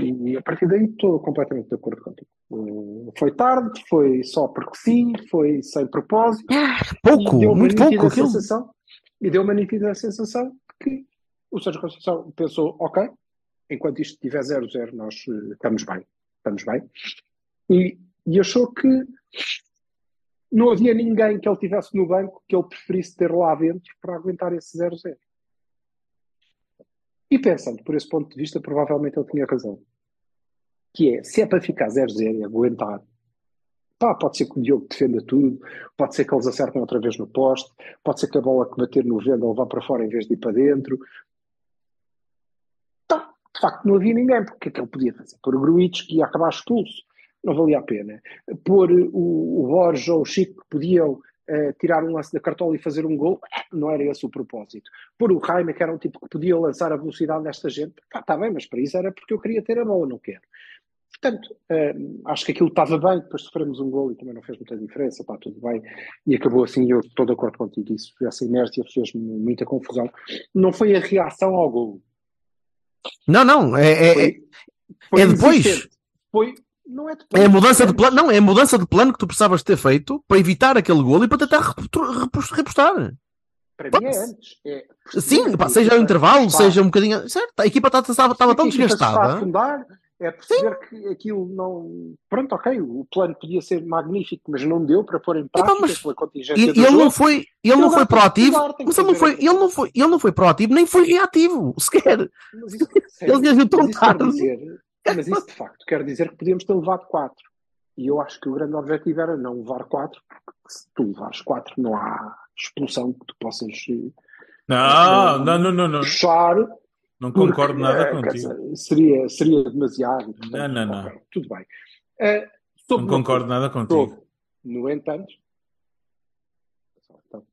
Speaker 3: e a partir daí estou completamente de acordo contigo. Eh, Foi tarde, foi só porque sim, foi sem propósito.
Speaker 4: Pouco,
Speaker 3: deu uma
Speaker 4: muito pouco. Aquilo.
Speaker 3: sensação, e deu uma nítida sensação que o Sérgio Conceição pensou, ok, enquanto isto tiver 0-0, nós eh, estamos bem, estamos bem. E, e achou que não havia ninguém que ele tivesse no banco que ele preferisse ter lá dentro para aguentar esse 0-0. E pensando por esse ponto de vista, provavelmente ele tinha razão. Que é, se é para ficar 0-0 e aguentar, Pá, pode ser que o Diogo defenda tudo, pode ser que eles acertem outra vez no poste, pode ser que a bola que bater no venda vá para fora em vez de ir para dentro. Então, de facto, não havia ninguém, porque o que é que ele podia fazer? Pôr o Gruitch que ia acabar expulso, não valia a pena. Pôr o, o Borges ou o Chico que podiam eh, tirar um lance da cartola e fazer um gol, eh, não era esse o propósito. Pôr o Jaime, que era um tipo que podia lançar a velocidade desta gente, pá, está bem, mas para isso era porque eu queria ter a bola, não quero. Portanto, eh, acho que aquilo estava bem, depois sofremos um gol e também não fez muita diferença, está tudo bem, e acabou assim, eu estou de acordo contigo, isso, essa inércia fez-me muita confusão. Não foi a reação ao gol.
Speaker 2: Não, não, é, é,
Speaker 3: Foi,
Speaker 2: é,
Speaker 3: foi
Speaker 2: é depois.
Speaker 3: Foi, não é
Speaker 2: é a mudança de plano, não, é mudança de plano que tu precisavas ter feito para evitar aquele golo e para tentar repostar.
Speaker 3: Para mim é antes. É,
Speaker 2: Sim, pá, seja o intervalo,
Speaker 3: Está-
Speaker 2: seja um bocadinho. Certo, a equipa estava, estava, estava tão
Speaker 3: a equipa se está a
Speaker 2: desgastada.
Speaker 3: afundar, é perceber que aquilo não. Pronto, ok, o plano podia ser magnífico, mas não deu para pôr em prática
Speaker 2: mas-
Speaker 3: pela contingência
Speaker 2: E, ele
Speaker 3: jogo.
Speaker 2: não foi, ele
Speaker 3: Ele
Speaker 2: não
Speaker 3: agora
Speaker 2: foi proativo, mas ele não foi, ele não foi, ele não foi proativo, nem foi reativo, sequer.
Speaker 3: Mas isso,
Speaker 2: Ele reagiu tão
Speaker 3: mas isso quer
Speaker 2: tarde.
Speaker 3: dizer, mas isso de facto quer dizer que podíamos ter levado 4. E eu acho que o grande objetivo era não levar 4, porque se tu levares 4 não há expulsão que tu possas eh,
Speaker 1: Não, não, não, não, não.
Speaker 3: puxar.
Speaker 1: Não
Speaker 3: porque,
Speaker 1: concordo nada
Speaker 3: eh,
Speaker 1: contigo.
Speaker 3: dizer, seria, seria demasiado. portanto,
Speaker 1: Não, não, não.
Speaker 3: ok, tudo bem. Eh, sobre
Speaker 1: Não concordo nada contigo.
Speaker 3: sobre, No entanto, então,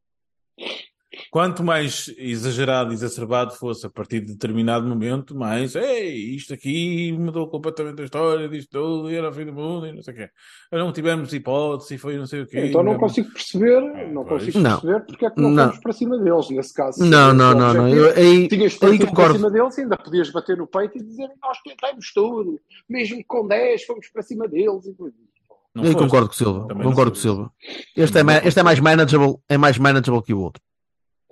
Speaker 1: Quanto mais exagerado, exacerbado fosse a partir de determinado momento, mais, ei, isto aqui mudou completamente a história disto tudo, e era o fim do mundo, e não sei o quê. Não tivemos hipótese, e foi não sei o quê.
Speaker 3: então não
Speaker 1: Não-
Speaker 3: consigo perceber,
Speaker 1: Ah,
Speaker 3: não
Speaker 1: pois.
Speaker 3: consigo
Speaker 2: Não.
Speaker 3: perceber porque é que não,
Speaker 2: Não.
Speaker 3: fomos para cima deles nesse caso.
Speaker 2: Não, não, não, não. Eu, aí,
Speaker 3: Tinhas
Speaker 2: aí
Speaker 3: partido para
Speaker 2: concordo.
Speaker 3: cima deles e ainda podias bater no peito e dizer nós tentamos tudo, mesmo com 10 fomos para cima deles. E...
Speaker 1: não
Speaker 2: Eu
Speaker 1: foste.
Speaker 2: concordo com o Silva.
Speaker 1: Também não
Speaker 2: Concordo com o Silva. Este é,
Speaker 1: Também
Speaker 2: ma-
Speaker 1: não
Speaker 2: este é mais manageable, é mais manageable que o outro.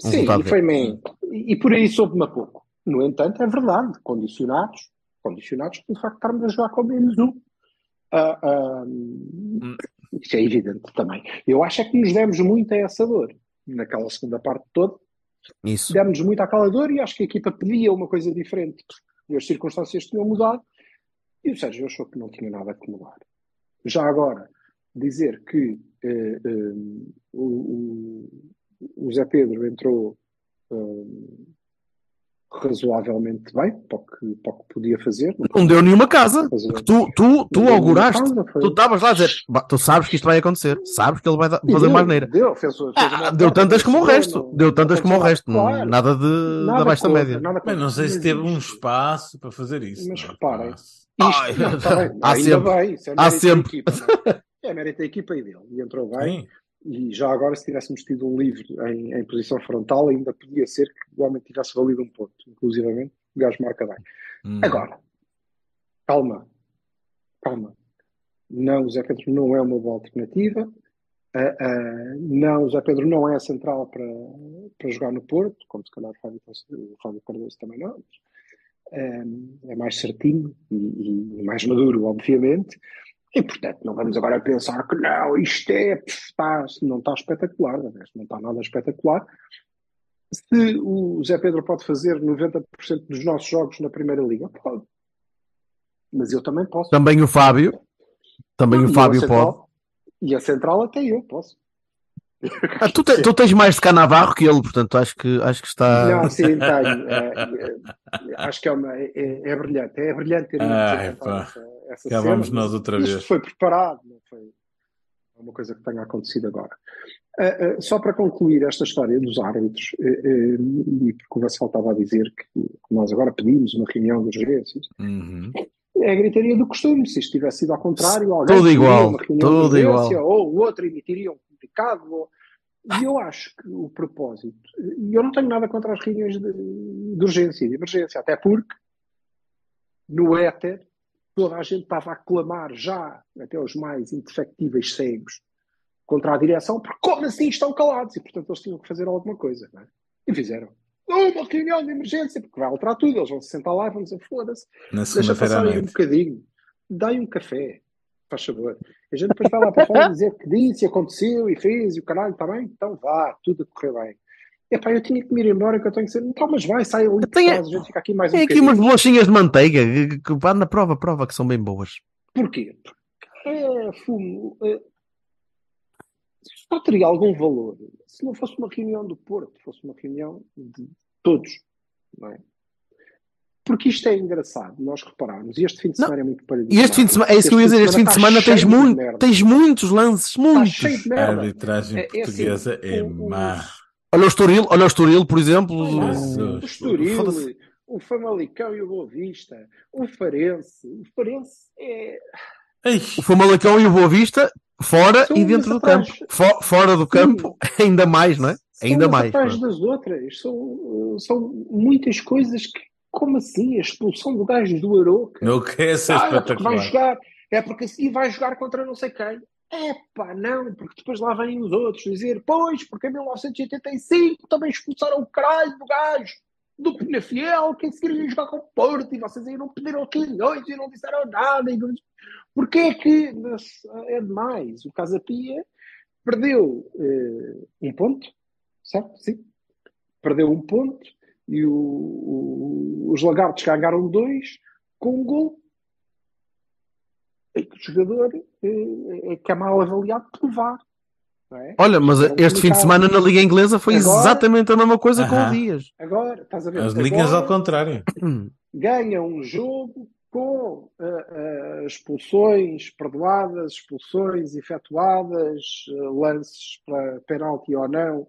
Speaker 2: Um
Speaker 3: Sim, e foi bem. E por aí soube-me a pouco. No entanto, é verdade, condicionados, condicionados de facto estarmos a jogar com menos um. Ah, ah, isso é evidente também. Eu acho é que nos demos muito a essa dor. Naquela segunda parte toda,
Speaker 2: Isso.
Speaker 3: demos muito àquela dor e acho que a equipa pedia uma coisa diferente. E as circunstâncias tinham mudado e o Sérgio achou que não tinha nada que mudar. Já agora, dizer que eh, eh, o, o, o Zé Pedro entrou eh, razoavelmente bem para o, que, para o que podia fazer.
Speaker 2: Não deu nenhuma casa.
Speaker 3: Fazer-
Speaker 2: Tu, tu, tu
Speaker 3: Não deu
Speaker 2: auguraste.
Speaker 3: casa,
Speaker 2: Tu estavas lá a dizer, "Bah, tu sabes que isto vai acontecer, sabes que ele vai dar- fazer
Speaker 3: deu,
Speaker 2: uma asneira.
Speaker 3: Deu, fez, fez
Speaker 2: Ah, deu tantas como o resto,
Speaker 3: não-
Speaker 2: deu tantas
Speaker 3: não
Speaker 2: como o resto,
Speaker 3: nada. Claro.
Speaker 2: nada de,
Speaker 3: Nada
Speaker 2: abaixo da
Speaker 3: contra,
Speaker 2: média.
Speaker 1: Mas não sei se teve um espaço para fazer isso.
Speaker 3: Mas
Speaker 1: não é?
Speaker 3: reparem. Isto,
Speaker 2: Ai,
Speaker 3: não, tá bem,
Speaker 2: há
Speaker 3: ainda
Speaker 2: sempre.
Speaker 3: bem, isso é
Speaker 2: Há
Speaker 3: mérito da
Speaker 2: sempre.
Speaker 3: equipa, não é? É mérito da equipa e dele. E entrou bem.
Speaker 1: Sim.
Speaker 3: E já agora, se tivéssemos tido um livro em, em posição frontal, ainda podia ser que o homem tivesse valido um ponto. Inclusivamente, o gajo marca bem.
Speaker 1: Hum.
Speaker 3: Agora, calma. Calma. Não, o Zé Pedro não é uma boa alternativa. Ah, ah, não, o Zé Pedro não é central para, para jogar no Porto, como se calhar o Fábio, o Fábio Cardoso também não. É, é mais certinho e, e mais maduro, obviamente. E, portanto, não vamos agora pensar que não, isto é, está, não está espetacular, não está nada espetacular. Se o Zé Pedro pode fazer 90% dos nossos jogos na Primeira Liga, pode. Mas eu também posso.
Speaker 2: Também o Fábio, também
Speaker 3: Não,
Speaker 2: o Fábio
Speaker 3: central-
Speaker 2: pode.
Speaker 3: E a central até eu posso.
Speaker 2: Ah, tu, te- tu tens mais de Canavarro que ele, portanto acho que, acho que está.
Speaker 3: Não, sim, tenho. É, é, acho que é, uma, é, é brilhante. É brilhante ter
Speaker 1: Ai.
Speaker 3: Essa,
Speaker 1: Cá
Speaker 3: cena,
Speaker 1: vamos nós outra
Speaker 3: isto
Speaker 1: vez.
Speaker 3: foi preparado, não foi é uma coisa que tenha acontecido agora. Ah, ah, só para concluir esta história dos árbitros, eh, e porque o Vassal estava a dizer que nós agora pedimos uma reunião de urgências,
Speaker 1: Uhum.
Speaker 3: é a gritaria do costume. Se isto tivesse sido ao contrário, alguém
Speaker 2: Tudo igual,
Speaker 3: uma reunião
Speaker 2: tudo
Speaker 3: de urgência,
Speaker 2: igual.
Speaker 3: ou o outro emitiria um comunicado. Ou... E eu acho que o propósito, e eu não tenho nada contra as reuniões de, de urgência e de emergência, até porque no éter toda a gente estava a clamar já, até os mais indefectíveis cegos, contra a direção, porque como assim estão calados? E portanto eles tinham que fazer alguma coisa, não é? E fizeram. Uma reunião de emergência, porque vai alterar tudo, eles vão se sentar lá e vão dizer, foda-se, Deixa passar aí um bocadinho. Dá-lhe um café, faz favor. A gente depois vai lá para fora dizer que disse, aconteceu e fez e o caralho, está bem? Então vá, tudo a correr bem. Epá, eu tinha que me ir embora que eu tenho que ser. Então, mas vai, sai ali
Speaker 2: Tenho-
Speaker 3: a gente fica aqui mais um
Speaker 2: Tem aqui umas bolachinhas de manteiga que, que vá na prova, prova que são bem boas.
Speaker 3: Porquê? Porque é fumo. é, só teria algum valor se não fosse uma reunião do Porto, fosse uma reunião de todos, não é? Porque isto é engraçado, nós repararmos, e este fim de
Speaker 4: Não.
Speaker 3: semana é muito
Speaker 4: E este fim de semana, é isso que eu ia dizer, este fim de semana tens,
Speaker 3: cheio de
Speaker 4: muito,
Speaker 3: merda.
Speaker 4: tens muitos lances,
Speaker 3: Está
Speaker 4: muitos.
Speaker 3: cheio de
Speaker 1: A arbitragem
Speaker 3: É- é assim,
Speaker 1: portuguesa é má.
Speaker 4: Olha o Estoril, olha o Estoril, por exemplo.
Speaker 3: Olha, o Estoril, o Famalicão e o Boa Vista, o Farense. O Farense é.
Speaker 1: Ei,
Speaker 4: O Famalicão e o Boa Vista, fora
Speaker 3: São
Speaker 4: e dentro do campo. Fo- fora do
Speaker 3: Sim.
Speaker 4: campo, ainda mais, não é?
Speaker 3: São
Speaker 4: Ainda mais.
Speaker 3: atrás
Speaker 4: pá.
Speaker 3: das outras. São, são muitas coisas que. Como assim? A expulsão do gajo do Aroca.
Speaker 1: não quer ser
Speaker 3: Ah, é porque vai
Speaker 1: espetacular.
Speaker 3: jogar. É porque assim vai jogar contra não sei quem. É pá, não, porque depois lá vêm os outros dizer, pois, porque em 1985 também expulsaram o caralho do gajo do Penafiel, que queria jogar com o Porto, e vocês aí não pediram quilhões e não disseram nada. E... Porque é que é demais? O Casa Pia perdeu eh, um ponto, certo? Sim. Perdeu um ponto e o- o- os lagartos ganharam dois com um gol jogador eh, é que é mal avaliado por VAR. Não é?
Speaker 4: Olha, mas
Speaker 3: É
Speaker 4: este fim de semana na Liga Inglesa foi
Speaker 3: Agora-
Speaker 4: exatamente a mesma coisa com o. Dias.
Speaker 3: Agora, estás a ver?
Speaker 1: As linhas
Speaker 3: Agora
Speaker 1: ao contrário.
Speaker 3: ganha um jogo com ah, ah, expulsões perdoadas, expulsões efetuadas, lances para penalti ou não.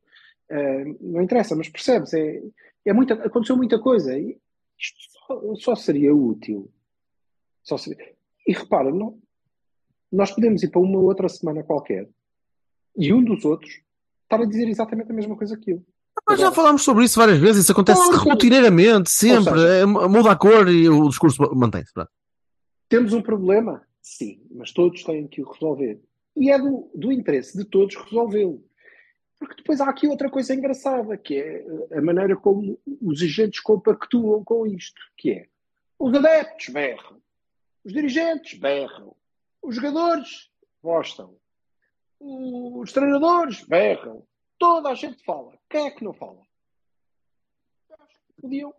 Speaker 3: Não interessa, mas percebes? É, é muita, aconteceu muita coisa. E isto só, só seria útil. Só seria- E repara, não, nós podemos ir para uma outra semana qualquer e um dos outros estar a dizer exatamente a mesma coisa que eu.
Speaker 4: Nós já falámos sobre isso várias vezes, isso acontece
Speaker 3: Claro.
Speaker 4: rotineiramente, sempre.
Speaker 3: Seja-
Speaker 4: É, muda a cor e o discurso mantém-se.
Speaker 3: Temos um problema? Sim, mas todos têm que o resolver. E é do, do interesse de todos resolvê-lo. Porque depois há aqui outra coisa engraçada, que é a maneira como os agentes compactuam com isto, que é os adeptos berram, os dirigentes berram, os jogadores gostam, os treinadores berram, toda a gente fala. Quem é que não fala? Acho que podiam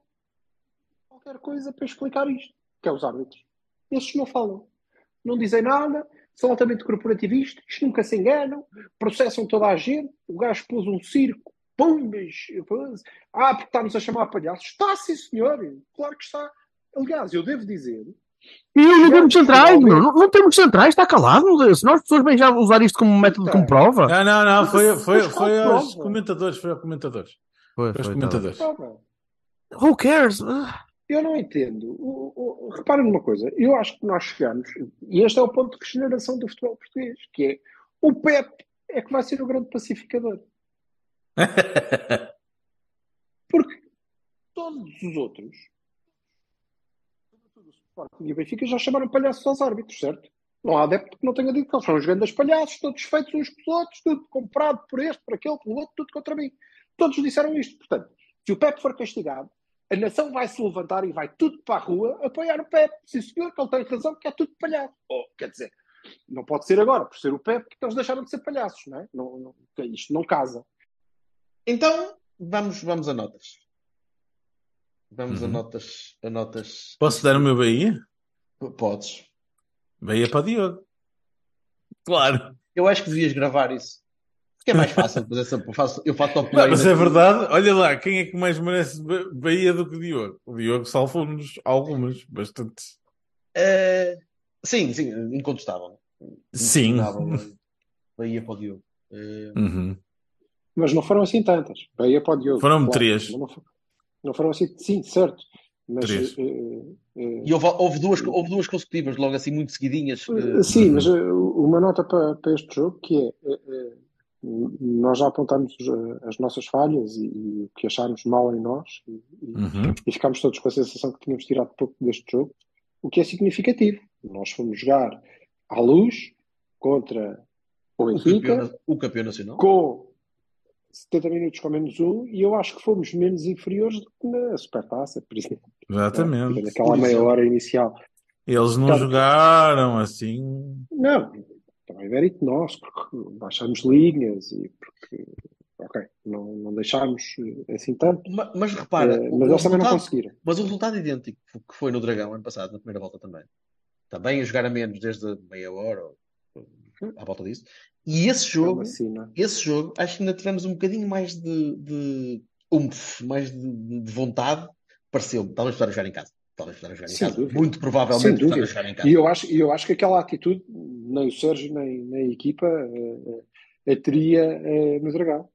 Speaker 3: qualquer coisa para explicar isto, que é os árbitros. Esses não falam, não dizem nada, são altamente corporativistas, nunca se enganam, processam toda a gente. O gajo pôs um circo, pumbas, ah, porque está-nos a chamar palhaços. Está, sim, senhor, claro que está. Aliás, eu devo dizer,
Speaker 4: E não
Speaker 3: Jogamos
Speaker 4: temos centrais, meu, não, não temos centrais, está calado. Se nós pessoas bem já usar isto como método, como prova.
Speaker 1: Não, não, não, foi, foi, foi aos comentadores, foi aos comentadores.
Speaker 4: Foi,
Speaker 1: Foi aos
Speaker 4: tá
Speaker 1: comentadores.
Speaker 3: "Ora,
Speaker 4: Who cares? Ah,
Speaker 3: Eu não entendo. O, reparem numa coisa, eu acho que nós chegamos, e este é o ponto de regeneração do futebol português, que é o Pep é que vai ser o grande pacificador. Porque todos os outros, sobretudo o Sporting e o Benfica, já chamaram palhaços aos árbitros, certo? Não há adepto que não tenha dito que eles são os grandes palhaços, todos feitos uns com os outros, tudo comprado por este, por aquele, pelo outro, tudo contra mim. Todos disseram isto. Portanto, se o Pep for castigado, a nação vai se levantar e vai tudo para a rua apoiar o Pep. Sim, senhor, que ele tem razão, que é tudo palhaço. Ou, quer dizer, não pode ser agora, por ser o Pep, que eles deixaram de ser palhaços, não é? Não, não, isto não casa.
Speaker 2: Então, vamos, vamos a notas. Vamos a
Speaker 1: Uhum.
Speaker 2: notas. A notas.
Speaker 1: Posso dar o meu Bahia?
Speaker 2: Podes.
Speaker 1: Bahia para o Diogo. Claro.
Speaker 2: Eu acho que devias gravar isso. Porque é mais fácil. depois essa- eu faço, eu faço top
Speaker 1: Não, mas é verdade, olha lá, quem é que mais merece Ba- Bahia do que o Diogo? O Diogo salvou-nos algumas, bastante.
Speaker 2: Eh, sim, sim, incontestável.
Speaker 1: Sim.
Speaker 2: Incontestável. Bahia para o Diogo. Eh,
Speaker 1: Uhum.
Speaker 3: Mas não foram assim tantas. Bahia para o Diogo.
Speaker 1: Foram
Speaker 3: claro.
Speaker 1: três.
Speaker 3: Não, fo- não foram assim, sim, certo. Mas,
Speaker 1: Três.
Speaker 3: eh, eh,
Speaker 2: E houve, houve duas, houve duas consecutivas, logo assim, muito seguidinhas.
Speaker 3: eh, sim,
Speaker 1: Uhum.
Speaker 3: mas uma nota para, para este jogo que é nós já apontamos eh, as nossas falhas e, e o que achámos mal em nós e, e-
Speaker 1: Uhum.
Speaker 3: e ficámos todos com a sensação que tínhamos tirado pouco deste jogo, o que é significativo. Nós fomos jogar à luz contra o
Speaker 2: o,
Speaker 3: Benfica,
Speaker 2: campeão, o campeão nacional.
Speaker 3: com 70 minutos com menos um, e eu acho que fomos menos inferiores do que na Supertaça, por exemplo.
Speaker 1: Exatamente.
Speaker 3: Naquela meia hora inicial.
Speaker 1: Eles não
Speaker 3: Portanto-
Speaker 1: jogaram assim.
Speaker 3: Não, também é mérito nosso, porque baixamos linhas e porque, ok, não, não deixámos eh, assim tanto,
Speaker 2: Ma- Mas, repara, o,
Speaker 3: mas eles também não conseguiram.
Speaker 2: mas o resultado idêntico que foi no Dragão ano passado, na primeira volta também. Também a jogar a menos desde a meia hora, ou à volta disso. E esse
Speaker 3: É
Speaker 2: jogo, esse jogo, acho que ainda tivemos um bocadinho mais de, de umf, mais de, de- de vontade. Pareceu-me, talvez estar a jogar em casa. Talvez estar a jogar em
Speaker 3: Sem
Speaker 2: casa.
Speaker 3: dúvida.
Speaker 2: Muito provavelmente estar a jogar em casa.
Speaker 3: E eu acho, e eu acho que aquela atitude, nem o Sérgio, nem, nem a equipa, eh, eh, a teria eh, no Dragão.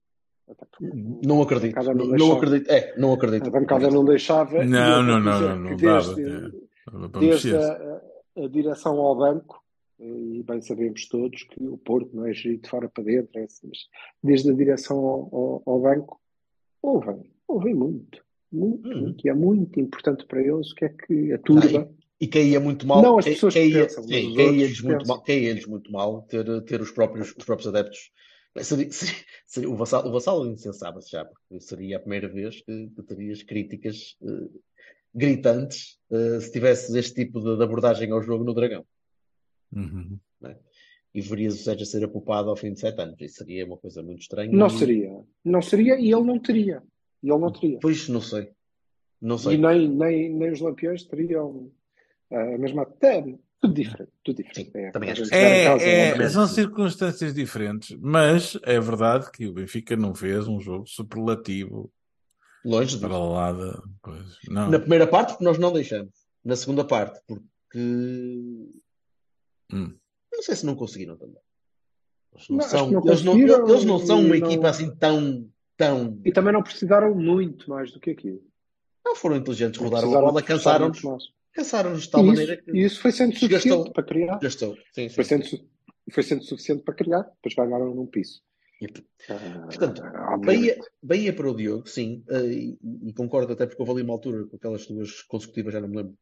Speaker 3: Até porque
Speaker 2: Não
Speaker 3: a
Speaker 2: acredito. Não,
Speaker 3: não
Speaker 2: não
Speaker 3: deixava.
Speaker 2: acredito. É, não acredito.
Speaker 3: A bancada não deixava.
Speaker 1: Não, não, não, não, não
Speaker 3: que
Speaker 1: dava.
Speaker 3: desde, desde a, a direção ao banco, e bem sabemos todos que o Porto não é gerido de fora para dentro, é assim, mas desde a direção ao, ao- ao banco, ouvem, ouvem muito, muito,
Speaker 2: Uhum.
Speaker 3: muito, e é muito importante para eles o que é que a turba.
Speaker 2: E caía muito mal.
Speaker 3: Não as pessoas que
Speaker 2: caía,
Speaker 3: pensam,
Speaker 2: sim, caía-lhes muito mal, caía-lhes muito mal ter, ter os próprios, os próprios adeptos. Seria- seria- seria- o Vassal, o incensava-se já, porque seria a primeira vez que, que terias críticas eh, gritantes eh, se tivesses este tipo de, de abordagem ao jogo no Dragão.
Speaker 1: Uhum.
Speaker 2: E verias o Sérgio a ser apupado ao fim de sete anos. Isso seria uma coisa muito estranha.
Speaker 3: Não
Speaker 2: e-
Speaker 3: seria, não seria e ele não teria. E ele não teria.
Speaker 2: Pois, não sei. Não sei.
Speaker 3: E nem, nem, nem os lampiões teriam a mesma. Até, tudo diferente, tudo diferente.
Speaker 2: Sim,
Speaker 3: É,
Speaker 2: também acho
Speaker 1: É, é,
Speaker 3: obviamente.
Speaker 1: são circunstâncias diferentes, mas é verdade que o Benfica não fez um jogo superlativo
Speaker 2: Longe
Speaker 1: para
Speaker 2: disso.
Speaker 1: lá da. Não.
Speaker 2: Na primeira parte, porque nós não deixamos. Na segunda parte, porque
Speaker 1: Hum.
Speaker 2: não sei se não conseguiram também. Eles não
Speaker 3: Não,
Speaker 2: são,
Speaker 3: não
Speaker 2: eles não, eles não são uma
Speaker 3: não-
Speaker 2: equipa assim tão, tão.
Speaker 3: E também não precisaram muito mais do que aquilo.
Speaker 2: Não foram inteligentes,
Speaker 3: Não
Speaker 2: rodaram a bola, cansaram-nos, cansaram-nos de tal
Speaker 3: E
Speaker 2: maneira
Speaker 3: isso,
Speaker 2: que
Speaker 3: e isso foi sendo suficiente
Speaker 2: Gastou.
Speaker 3: para criar.
Speaker 2: gastou. Sim, sim,
Speaker 3: Foi sendo,
Speaker 2: sim.
Speaker 3: foi sendo suficiente para criar. Depois ganharam num piso. Ah,
Speaker 2: Portanto,
Speaker 3: obviamente.
Speaker 2: Bahia, Bahia para o Diogo, sim, eh, e, e concordo até porque houve ali uma altura com aquelas duas consecutivas, já não me lembro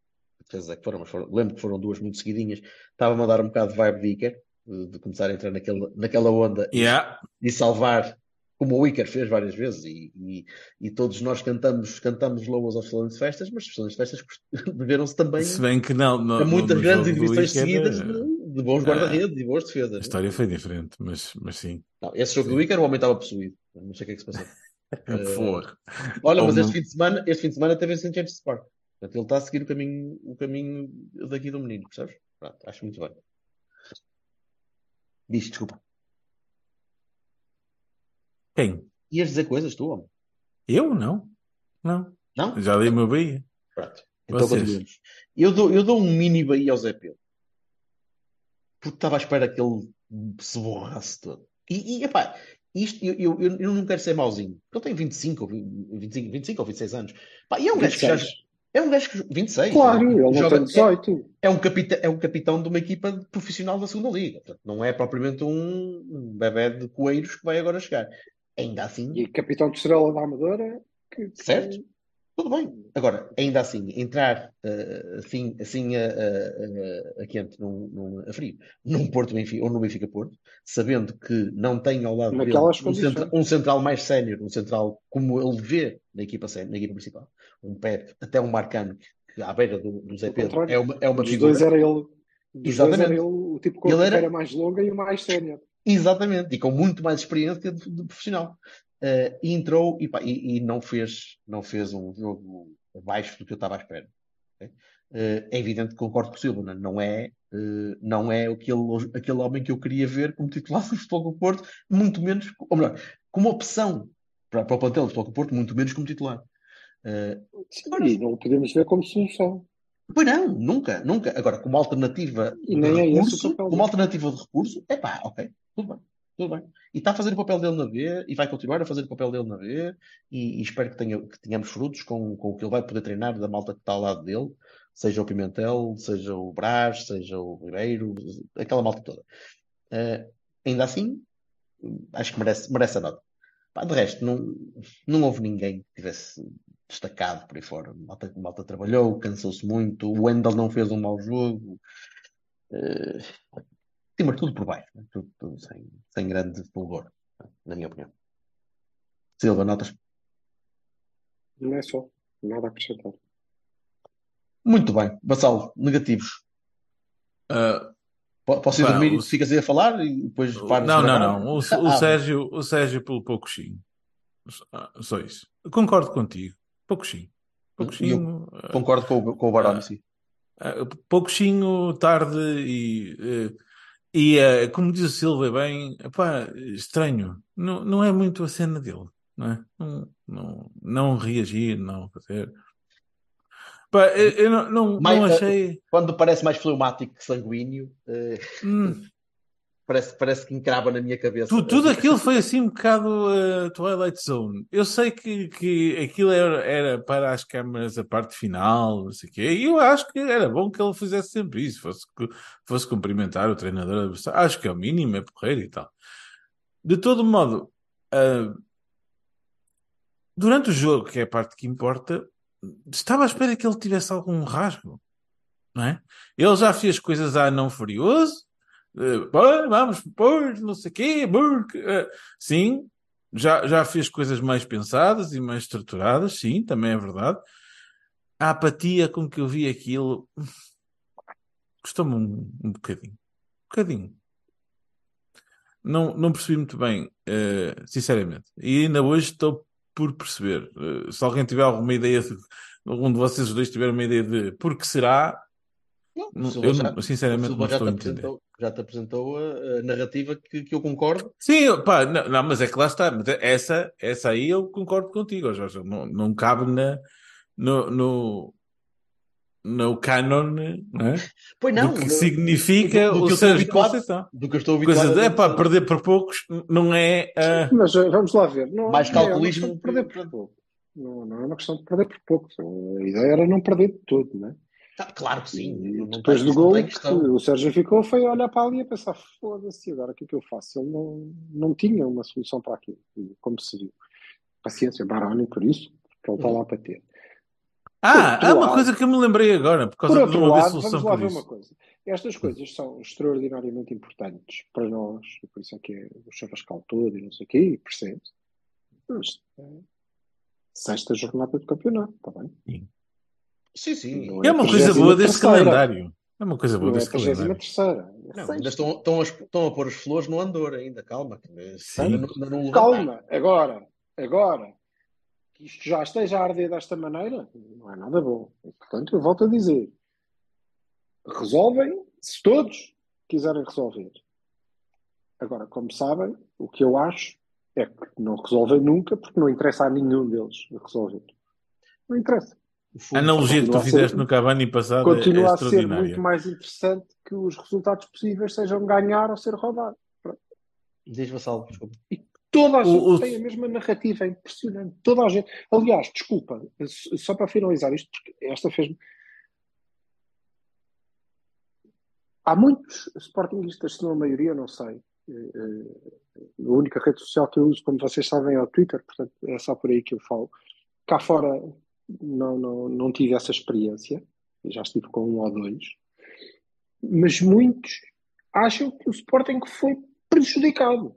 Speaker 2: é que foram, mas foram, lembro que foram duas muito seguidinhas. Estava-me a dar um bocado de vibe de Iker, de, começar a entrar naquela, naquela onda e,
Speaker 1: Yeah.
Speaker 2: e salvar, como o Iker fez várias vezes, e, e, e todos nós cantamos, cantamos louvas aos salões de festas, mas os salões de festas deveram-se também
Speaker 1: Se bem que não.
Speaker 2: A muitas grandes exibições seguidas
Speaker 1: eh,
Speaker 2: de, bons
Speaker 1: ah,
Speaker 2: guarda-redes e boas
Speaker 1: A
Speaker 2: defesas.
Speaker 1: história foi diferente, mas, mas sim.
Speaker 2: Não, esse jogo
Speaker 1: Sim.
Speaker 2: do Iker, o homem estava possuído. Não sei o que é que se passou.
Speaker 1: Porra.
Speaker 2: Olha,
Speaker 1: Ou
Speaker 2: mas este fim de semana, este fim de semana teve em St. James Park. Portanto, ele está a seguir o caminho, o caminho daqui do menino, percebes? Pronto, acho muito bem. Diz, desculpa.
Speaker 1: Quem?
Speaker 2: Ias dizer coisas, tu, homem?
Speaker 1: Eu? Não. Não.
Speaker 2: Não?
Speaker 1: Já li o meu Bahia.
Speaker 2: Pronto. Então
Speaker 1: Vocês?
Speaker 2: continuemos. Eu dou, eu dou um mini Bahia ao Zé Pedro. Porque estava à espera que ele se borrasse todo. E, e epá, isto, eu, eu, eu eu não quero ser mauzinho. Porque ele tem 25 ou 20, 25, 25 ou 26 anos. Pá, e é um gajo que já.
Speaker 3: 26.
Speaker 2: É um gajo que. 26.
Speaker 3: Claro, ele não
Speaker 2: Joga-
Speaker 3: tem 18.
Speaker 2: é um, capita, é um capitão de uma equipa profissional da segunda liga. Portanto, não é propriamente um bebé de coelhos que vai agora chegar. Ainda assim,
Speaker 3: E capitão de estrela da Amadora. Que, que-
Speaker 2: certo? Tudo bem. Agora, ainda assim, entrar eh, assim, assim a, a, a, a quente, num, num, a frio, num Porto Benfica, ou no Benfica Porto, sabendo que não tem ao lado dele um, centra- um central mais sénior, um central como ele vê na equipa, na equipa principal, um Pepe, até um Marcano, que à beira do, do Zé Pedro é uma, é uma
Speaker 3: Dos
Speaker 2: figura.
Speaker 3: dois era ele. Dos dois
Speaker 2: Exatamente.
Speaker 3: era ele o tipo com
Speaker 2: Ele
Speaker 3: a
Speaker 2: era-
Speaker 3: carreira mais longa e o mais sénior.
Speaker 2: Exatamente, e com muito mais experiência de, de profissional. Eh, e entrou e, pá, e, e não fez, não fez um jogo abaixo do que eu estava à espera. ok? Eh, é evidente que concordo com o Silva, não é? eh, não é aquele, aquele homem que eu queria ver como titular do Futebol do Porto, muito menos, ou melhor, como opção para, para o plantel do Futebol do Porto, muito menos como titular. Eh,
Speaker 3: Sim, e não o podemos ver como solução.
Speaker 2: Pois não, nunca, nunca. Agora, como alternativa
Speaker 3: E
Speaker 2: de
Speaker 3: nem é
Speaker 2: recurso,
Speaker 3: papel
Speaker 2: como alternativa de recurso, é pá, ok, tudo bem, tudo bem. E está a fazer o papel dele na B e vai continuar a fazer o papel dele na B e, e espero que, tenha, que tenhamos frutos com, com o que ele vai poder treinar da malta que está ao lado dele, seja o Pimentel, seja o Brás, seja o Ribeiro, aquela malta toda. Eh, ainda assim, acho que merece, merece a nota. Pá, de resto, não, não houve ninguém que tivesse destacado por aí fora. Malta, malta trabalhou, cansou-se muito. O Wendel não fez um mau jogo. Uh, sim, tudo por baixo. né? Tudo, tudo sem, sem grande fulgor, na minha opinião. Silva, notas?
Speaker 3: Não é só. Nada a acrescentar.
Speaker 2: Muito bem. Vassalo, negativos. Po- Posso ir
Speaker 1: Pá,
Speaker 2: dormir
Speaker 1: o-
Speaker 2: e ficas aí a falar e depois paras
Speaker 1: não, não, não. O, o
Speaker 2: Ah,
Speaker 1: Sérgio, o Sérgio pelo pouquinho. Ah, Só isso. Concordo contigo. Pouquinho. Pouquinho. ah,
Speaker 2: Concordo com, o- com o Baroni, sim.
Speaker 1: ah, pouquinho tarde e eh, E eh, como diz o Silva bem, epá, estranho, não, não é muito a cena dele, não é? Não, não, não reagir, não fazer. Pá, eu, eu não, não,
Speaker 2: Mais-
Speaker 1: não achei.
Speaker 2: Quando parece mais fleumático que sanguíneo, eh,
Speaker 1: Hum,
Speaker 2: parece, parece que encrava na minha cabeça.
Speaker 1: tu- tudo aquilo foi assim um bocado eh, Twilight Zone. Eu sei que, que aquilo era, era para as câmaras a parte final, não sei o quê, e eu acho que era bom que ele fizesse sempre isso, fosse, fosse cumprimentar o treinador. Acho que é o mínimo, é porreiro e tal. De todo modo, ah, durante o jogo, que é a parte que importa, estava à espera que ele tivesse algum rasgo, não é? Ele já fez coisas a não furioso, eh, "Pô, vamos pôr, não sei o quê, porque, eh, sim, já, já fez coisas mais pensadas e mais estruturadas, sim, também é verdade. A apatia com que eu vi aquilo custou-me um, um bocadinho. Um bocadinho. Não, não percebi muito bem, eh, sinceramente. E ainda hoje estou por perceber. Eh, se alguém tiver alguma ideia, de, algum de vocês dois tiver uma ideia de por que será,
Speaker 2: Não,
Speaker 1: eu
Speaker 2: já-
Speaker 1: não- sinceramente não
Speaker 2: já
Speaker 1: estou
Speaker 2: te
Speaker 1: a entender.
Speaker 2: apresentou, já te apresentou a, a narrativa que, que eu concordo.
Speaker 1: Sim, pá, não, não, mas é que lá está. Mas essa, essa aí eu concordo contigo, Jorge. Não, não cabe na, no, no, no canon não é?
Speaker 2: Pois não,
Speaker 1: do que significa
Speaker 2: do- do que
Speaker 1: o Sérgio Conceição.
Speaker 2: do que eu estou habituado
Speaker 1: Coisa de, é pá, perder por poucos não é. ah,
Speaker 3: Mas eh, vamos lá ver. Não,
Speaker 2: Mais
Speaker 3: é uma
Speaker 2: calculismo
Speaker 3: de perder por pouco. Não, não é uma questão de perder por pouco. A ideia era não perder de todo, não é?
Speaker 2: Tá, claro que sim.
Speaker 3: E depois do gol, o Sérgio ficou, foi olhar para ali e a pensar: foda-se, agora o que é que eu faço? Ele não, não tinha uma solução para aquilo, e como se viu. Paciência, Baroni, por isso, porque ele está lá para ter.
Speaker 1: Ah, há uma
Speaker 3: lado-
Speaker 1: coisa que eu me lembrei agora, por
Speaker 3: Por
Speaker 1: causa de
Speaker 3: outro lado,
Speaker 1: solução
Speaker 3: vamos lá
Speaker 1: por
Speaker 3: ver
Speaker 1: isso.
Speaker 3: uma coisa. Estas coisas são extraordinariamente importantes para nós, e por isso é que é o chavascal todo e não sei o quê, e percebe-se. Mas é sexta jornada do campeonato, está bem?
Speaker 2: Sim, sim.
Speaker 3: Não
Speaker 1: É uma
Speaker 3: a
Speaker 1: coisa boa desse
Speaker 3: 33ª.
Speaker 1: calendário. É uma coisa boa
Speaker 3: Não é
Speaker 1: desse calendário.
Speaker 3: 33
Speaker 2: Não, ainda estão, estão, a, estão a pôr as flores no Andor ainda, calma. que
Speaker 1: Sim.
Speaker 2: Ainda não, ainda não.
Speaker 3: Calma, agora, agora, que isto já esteja a arder desta maneira, não é nada bom. E, portanto, eu volto a dizer: resolvem se todos quiserem resolver. Agora, como sabem, o que eu acho é que não resolvem nunca, porque não interessa a nenhum deles resolver. Não interessa.
Speaker 2: O
Speaker 1: A analogia que tu
Speaker 3: Continua a ser-
Speaker 1: fizeste no Cavani passado é- é
Speaker 3: Continua a ser muito mais interessante que os resultados possíveis sejam ganhar ou ser roubado.
Speaker 2: Diz Vassal, desculpa.
Speaker 3: Toda a gente
Speaker 1: O- o-
Speaker 3: tem a mesma narrativa, é impressionante. Toda a gente. Aliás, desculpa, só para finalizar isto, porque esta fez-me. Há muitos sportinguistas, se não a maioria, não sei. Eh, eh, A única rede social que eu uso, como vocês sabem, é o Twitter, portanto é só por aí que eu falo. Cá fora não, não, não tive essa experiência, eu já estive com um ou dois, mas muitos acham que o Sporting foi prejudicado.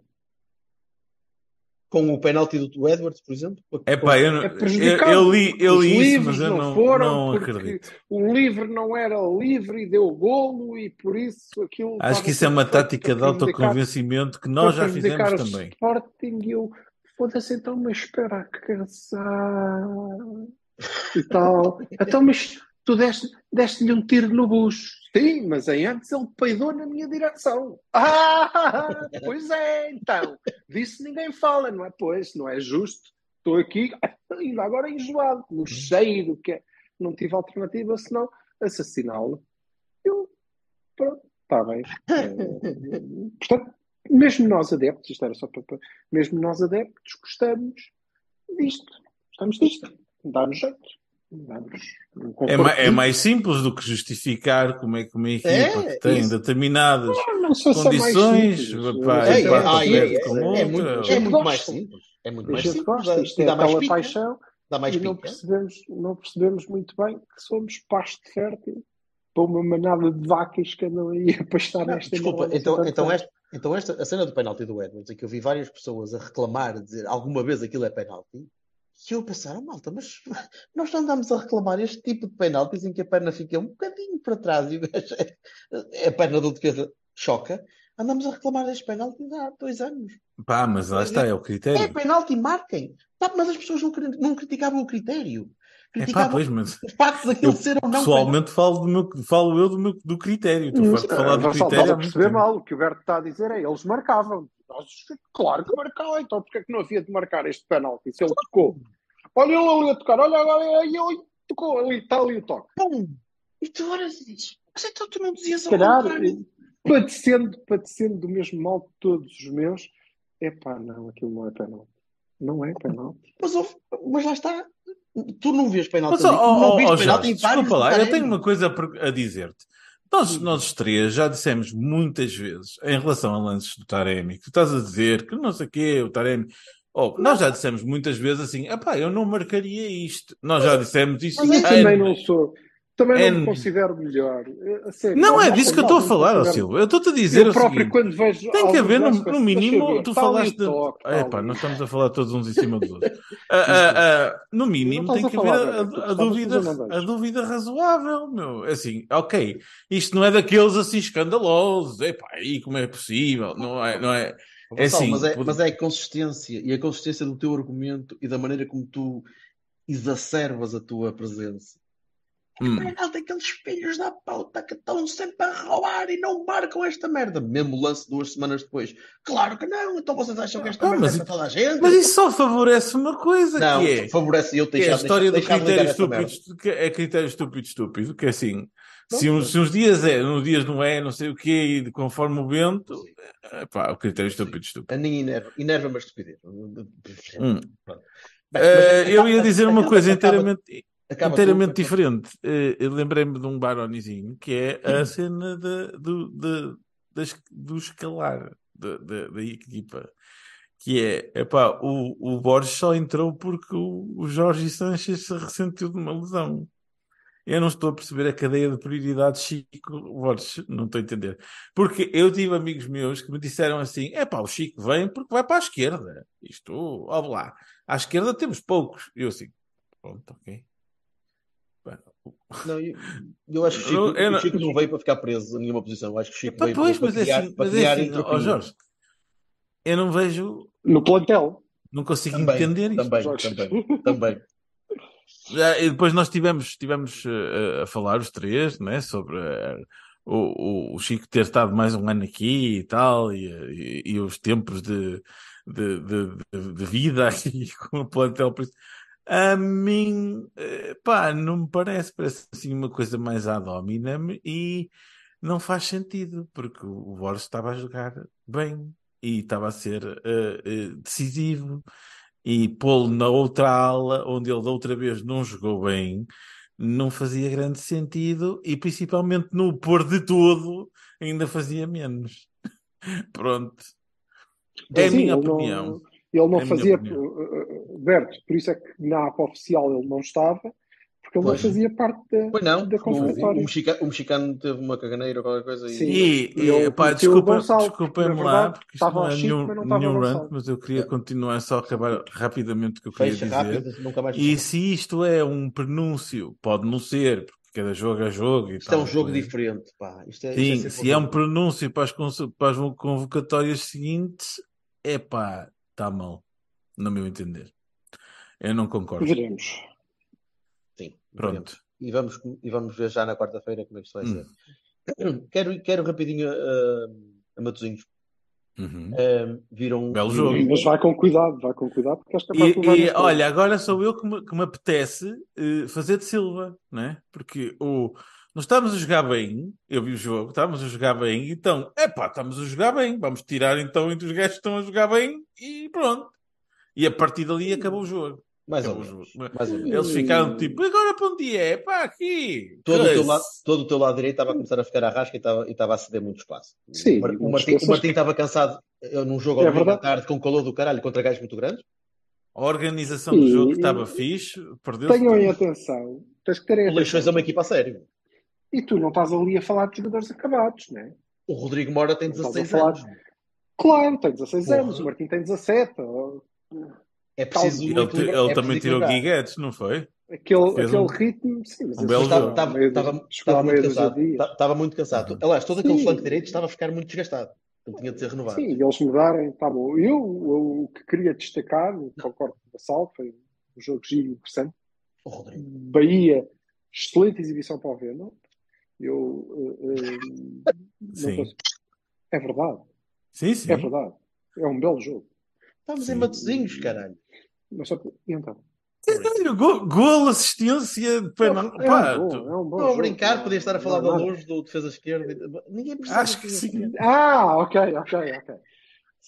Speaker 2: Com o penalti do Edwards, por exemplo?
Speaker 1: É pá, eu, não-
Speaker 3: É
Speaker 1: eu,
Speaker 3: prejudicado,
Speaker 1: eu li, eu
Speaker 3: Os
Speaker 1: li isso,
Speaker 3: livros
Speaker 1: mas eu
Speaker 3: não
Speaker 1: não,
Speaker 3: foram
Speaker 1: não acredito.
Speaker 3: O livre não era livre e deu golo e por isso aquilo.
Speaker 1: Acho que isso é uma tática de autoconvencimento que nós já fizemos
Speaker 3: o
Speaker 1: também.
Speaker 3: Sporting e eu, foda-se, então, mas espera a casar e tal. Então, mas tu deste- deste-lhe um tiro no bucho. Sim, mas antes ele peidou na minha direção. Ah, pois é, então. Disso ninguém fala, não é? Pois, não é justo. Estou aqui, ainda agora enjoado, no cheiro, que é. Não tive alternativa senão assassiná-lo. Eu, pronto, está bem. Eh, portanto, mesmo nós adeptos, isto era só para- mesmo nós adeptos, gostamos disto. Gostamos disto. Dá-nos jeito.
Speaker 1: É,
Speaker 3: conforto.
Speaker 1: ma- é mais simples do que justificar como é que uma equipa
Speaker 2: É,
Speaker 1: que tem
Speaker 2: isso.
Speaker 1: determinadas
Speaker 3: não é mais
Speaker 1: condições,
Speaker 3: Eu
Speaker 2: É, é, ah, é, é,
Speaker 1: com
Speaker 2: é muito, é mais simples. É muito
Speaker 3: A
Speaker 2: mais
Speaker 3: gente
Speaker 2: simples.
Speaker 3: gosta,
Speaker 2: Dá,
Speaker 3: isto é
Speaker 2: dá mais pica.
Speaker 3: paixão
Speaker 2: Dá mais
Speaker 3: e não percebemos, não percebemos muito bem que somos pasto fértil para uma manada de vacas que andam aí a pastar
Speaker 2: Não,
Speaker 3: nesta
Speaker 2: desculpa, então,
Speaker 3: não
Speaker 2: então, esta, então esta, a cena do penalti do Edwards, em que eu vi várias pessoas a reclamar, a dizer alguma vez aquilo é penalti, e eu a pensar, oh, malta, mas nós não andamos a reclamar este tipo de penaltis em que a perna fica um bocadinho para trás e o gajo é- a perna do defesa choca. Andamos a reclamar deste penalti há dois anos.
Speaker 1: Pá, mas lá está, é o
Speaker 2: É
Speaker 1: critério.
Speaker 2: penalti, marquem. Pá, mas as pessoas não, não criticavam o critério.
Speaker 1: É pá,
Speaker 2: Criticavam
Speaker 1: pois, mas
Speaker 2: o facto daquele
Speaker 1: eu
Speaker 2: ser ou não
Speaker 1: pessoalmente falo, do meu, falo eu do, meu, do critério. Estou farto de falar do critério.
Speaker 3: estás a perceber mal. O que o Berto está a dizer é eles marcavam. Nós, claro que marcavam, então porque é que não havia de marcar este penalti? Se ele tocou. Olha ele ali a tocar, olha agora aí ele tocou, ali está ali o toque.
Speaker 2: Pum! E tu olhas e dizes, mas então tu não dizias ao
Speaker 3: calhar,
Speaker 2: contrário.
Speaker 3: padecendo, padecendo do mesmo mal de todos os meus, epá, não, aquilo não é penalti. Não é penalti.
Speaker 2: Mas, mas lá está. Tu não vês penalti
Speaker 1: Mas,
Speaker 2: ali.
Speaker 1: ó,
Speaker 2: não
Speaker 1: ó,
Speaker 2: viste
Speaker 1: ó,
Speaker 2: penalti
Speaker 1: Jorge, desculpa lá, eu tenho uma coisa a dizer-te. Nós, nós três já dissemos muitas vezes em relação a lances do Taremi, que tu estás a dizer que não sei o quê, o Taremi. Oh, nós já dissemos muitas vezes assim, epá, eu não marcaria isto. Nós já dissemos isso.
Speaker 3: Mas eu também não sou. Também não
Speaker 1: N
Speaker 3: me considero melhor. É, a sério,
Speaker 1: Não é disso que eu estou a falar, ó Silva. Eu estou-te a dizer
Speaker 3: Eu
Speaker 1: o
Speaker 3: próprio,
Speaker 1: seguinte.
Speaker 3: quando vejo.
Speaker 1: Tem que haver, no, no mínimo,
Speaker 3: ver,
Speaker 1: tu falaste de.
Speaker 3: toque,
Speaker 1: Epá,
Speaker 3: ali.
Speaker 1: nós estamos a falar todos uns em cima dos outros. Ah, ah, ah, no mínimo,
Speaker 3: Não
Speaker 1: tem que
Speaker 3: a
Speaker 1: haver a,
Speaker 3: tu
Speaker 1: a dúvida,
Speaker 3: mas eu não
Speaker 1: a dúvida razoável, meu. Assim, ok, isto não é daqueles assim escandalosos. Epá, aí como é possível? Não é, não é. É assim,
Speaker 2: mas, é,
Speaker 1: pode-
Speaker 2: mas é a consistência e a consistência do teu argumento e da maneira como tu exacerbas a tua presença.
Speaker 1: Hum.
Speaker 2: Penalti, aqueles filhos da pauta que estão sempre a roubar e não marcam esta merda. Mesmo lance duas semanas depois. Claro que não, então vocês acham que esta
Speaker 1: Ah,
Speaker 2: merda
Speaker 1: mas
Speaker 2: é para toda a gente?
Speaker 1: Mas isso só favorece uma coisa,
Speaker 2: Não,
Speaker 1: que é.
Speaker 2: favorece eu
Speaker 1: Que é a
Speaker 2: deixar,
Speaker 1: história do
Speaker 2: deixar de
Speaker 1: critério estúpido, que é critério estúpido, estúpido, que é assim, se
Speaker 2: Não,
Speaker 1: uns, se uns dias é, nos dias não é, não sei o quê, e de- conforme o vento, é, pá, o critério estúpido, estúpido.
Speaker 2: A mim enerva, enerva-me a estupidez.
Speaker 1: Hum.
Speaker 2: Bem, mas
Speaker 1: eu ia dizer uma
Speaker 2: acaba-
Speaker 1: coisa
Speaker 2: acaba-
Speaker 1: inteiramente,
Speaker 2: acaba
Speaker 1: inteiramente
Speaker 2: tudo.
Speaker 1: diferente. Eh, eu lembrei-me de um baronizinho, que é a cena da- do, da- das- do escalar da, equipa. Que é, epá, o, o Borges só entrou porque o, o Jorge Sanches se ressentiu de uma lesão. Eu não estou a perceber a cadeia de prioridades Chico Borges, não estou a entender. Porque eu tive amigos meus que me disseram assim: é pá, o Chico vem porque vai para a esquerda. Isto, ó lá, à esquerda temos poucos. Eu assim, pronto, ok.
Speaker 2: Não, eu, eu acho que o Chico,
Speaker 1: Eu- eu
Speaker 2: o
Speaker 1: não-
Speaker 2: Chico não veio para ficar preso em nenhuma posição. Eu acho que o Chico veio
Speaker 1: pois,
Speaker 2: para
Speaker 1: mas é
Speaker 2: criar,
Speaker 1: assim,
Speaker 2: para
Speaker 1: mas é
Speaker 2: criar
Speaker 1: assim,
Speaker 2: entropia.
Speaker 1: Jorge, eu não vejo,
Speaker 3: No plantel.
Speaker 1: não consigo
Speaker 2: Também,
Speaker 1: entender isto.
Speaker 2: também,
Speaker 3: Jorge.
Speaker 2: também, também.
Speaker 1: Já, e depois nós tivemos, tivemos eh, a falar os três, né, sobre eh, o, o, Chico ter estado mais um ano aqui e tal, e, e, e os tempos de, de, de, de- de vida aqui com o plantel. A mim, eh, pá, não me parece, parece assim uma coisa mais ad hominem e não faz sentido, porque o, Borges estava a jogar bem e estava a ser eh, eh, decisivo e pô-lo na outra ala, onde ele da outra vez não jogou bem, não fazia grande sentido e principalmente no pôr de todo ainda fazia menos. Pronto. É a
Speaker 3: Sim,
Speaker 1: minha
Speaker 3: ele não-
Speaker 1: opinião.
Speaker 3: Ele não
Speaker 1: É a
Speaker 3: fazia.
Speaker 1: opinião.
Speaker 3: uh, uh, Berto, por isso é que na APA oficial ele não estava, porque ele
Speaker 2: Pois.
Speaker 3: não fazia parte da,
Speaker 2: Pois não,
Speaker 3: da
Speaker 2: o, o,
Speaker 3: convocatória.
Speaker 2: mexica- o mexicano teve uma caganeira ou qualquer coisa e.
Speaker 3: Sim.
Speaker 1: E,
Speaker 3: E ele
Speaker 1: e pá,
Speaker 3: o
Speaker 1: desculpa,
Speaker 3: Gonçalo, na
Speaker 1: lá, porque isto
Speaker 3: estava
Speaker 1: não
Speaker 3: o
Speaker 1: é
Speaker 3: Chico,
Speaker 1: nenhum,
Speaker 3: mas não estava o
Speaker 1: nenhum rant, mas eu queria continuar só acabar rapidamente o que eu queria
Speaker 2: Fecha
Speaker 1: dizer.
Speaker 2: rápido, nunca mais.
Speaker 1: E se isto é um prenúncio, pode não ser, porque cada jogo é jogo e
Speaker 2: Isto é
Speaker 1: tal.
Speaker 2: um jogo
Speaker 1: coisa.
Speaker 2: diferente, pá. Isto é,
Speaker 1: Sim,
Speaker 2: isto é
Speaker 1: se é um prenúncio para as, para as convocatórias seguintes, é pá, está mal, no meu entender. Eu não concordo.
Speaker 3: Veremos.
Speaker 2: Sim,
Speaker 1: Pronto.
Speaker 2: veremos. E vamos, e vamos ver já na quarta-feira como é que isto vai
Speaker 1: Hum.
Speaker 2: ser. Quero, quero rapidinho a, a Matosinhos.
Speaker 1: Uhum.
Speaker 2: Ah, viram.
Speaker 1: Belo jogo.
Speaker 3: Mas vai com cuidado, vai com cuidado, porque esta
Speaker 1: E,
Speaker 3: parte
Speaker 1: e,
Speaker 3: costas.
Speaker 1: olha, agora sou eu que me, que me apetece eh, fazer de Silva, né? Porque o, nós estamos a jogar bem, eu vi o jogo, estamos a jogar bem, então, é pá, estamos a jogar bem, vamos tirar então entre os gajos que estão a jogar bem e pronto. E a partir dali acabou o jogo.
Speaker 2: Mais ou menos. Mais ou menos.
Speaker 1: Eles ficaram tipo, agora para onde é? Pá, aqui.
Speaker 2: Todo o, teu lado, todo o teu lado direito estava a começar a ficar à rasca e estava, e estava a ceder muito espaço.
Speaker 3: Sim,
Speaker 2: o, Martim, o Martim estava cansado eh, num jogo
Speaker 3: É
Speaker 2: ao à
Speaker 3: verdade.
Speaker 2: tarde com calor do caralho contra gajos muito grandes.
Speaker 1: A organização do jogo
Speaker 3: e-
Speaker 1: estava fixe, perdeu-se
Speaker 3: Tenham em atenção, tens que terem
Speaker 2: O Leixões é uma equipa a sério.
Speaker 3: E tu não estás ali a falar de jogadores acabados, não é?
Speaker 2: O Rodrigo Mora tem
Speaker 3: Não estás
Speaker 2: 16
Speaker 3: a falar-
Speaker 2: anos.
Speaker 3: Claro, tem 16
Speaker 2: Porra.
Speaker 3: anos, o Martim tem 17. ó.
Speaker 2: É preciso.
Speaker 1: Ele,
Speaker 2: muito-
Speaker 1: ele
Speaker 2: é
Speaker 1: também
Speaker 2: preciso
Speaker 1: tirou. Guiguetes, não foi?
Speaker 3: Aquele,
Speaker 1: Fez
Speaker 3: aquele
Speaker 1: um-
Speaker 3: ritmo, sim, mas
Speaker 1: um belo
Speaker 3: estava-
Speaker 1: jogo.
Speaker 2: Estava, muito cansado. Estava muito cansado. Aliás, todo aquele
Speaker 3: Sim.
Speaker 2: flanco direito estava a ficar muito desgastado. Então tinha de ser renovado.
Speaker 3: Sim, e eles mudarem, está bom. Eu, eu, o que queria destacar, concordo com o Vassal, foi um jogo giro interessante.
Speaker 2: O Rodrigo.
Speaker 3: Bahia, excelente exibição para o Venda. Eu eh, não
Speaker 1: Sim.
Speaker 3: consigo- É verdade,
Speaker 1: Sim, sim.
Speaker 3: é verdade. É um belo jogo.
Speaker 2: Estamos
Speaker 1: Sim.
Speaker 2: em Matozinhos, caralho.
Speaker 3: Mas só, e então?
Speaker 1: Caralho, Gol, gol, assistência, não,
Speaker 3: é,
Speaker 1: pá,
Speaker 3: um bom, é um bom
Speaker 2: Estou a
Speaker 3: jogo.
Speaker 2: brincar, podia estar a falar
Speaker 3: Não,
Speaker 2: da
Speaker 3: não.
Speaker 2: luz do defesa esquerda. Ninguém percebe.
Speaker 1: Acho que
Speaker 2: defesa
Speaker 1: sim.
Speaker 2: esquerda.
Speaker 3: Ah, ok, ok, ok.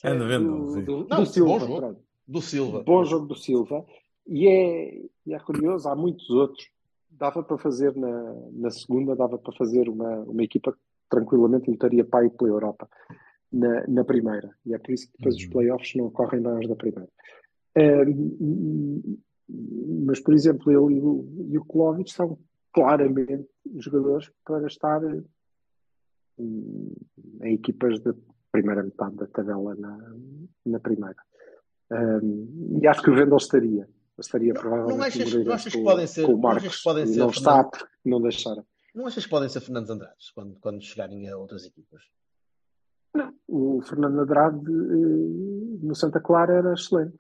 Speaker 1: Anda vendo,
Speaker 3: do, do,
Speaker 2: Não,
Speaker 3: do Silva,
Speaker 2: bom jogo. Do Silva.
Speaker 3: Bom jogo do Silva. E é, e é curioso, há muitos outros. Dava para fazer na, na segunda, dava para fazer uma, uma equipa que tranquilamente lutaria para ir pela Europa na, na primeira. E é por isso que depois os
Speaker 1: Uhum.
Speaker 3: playoffs não correm bem aos da primeira. Mas, por exemplo, ele e o, e o Klovic são claramente jogadores para estar hum, em equipas da primeira metade da tabela na, na primeira. Um, e acho que o Vendel estaria. Estaria
Speaker 2: Não-
Speaker 3: provavelmente
Speaker 2: não achas-
Speaker 3: no Moreirense
Speaker 2: não achas que
Speaker 3: com,
Speaker 2: podem ser-
Speaker 3: com o Marcos.
Speaker 2: podem ser,
Speaker 3: não está porque não deixaram.
Speaker 2: Não achas que podem ser Fernandes Andrades quando, quando chegarem a outras equipas?
Speaker 3: O Fernando Andrade eh, no Santa Clara era excelente.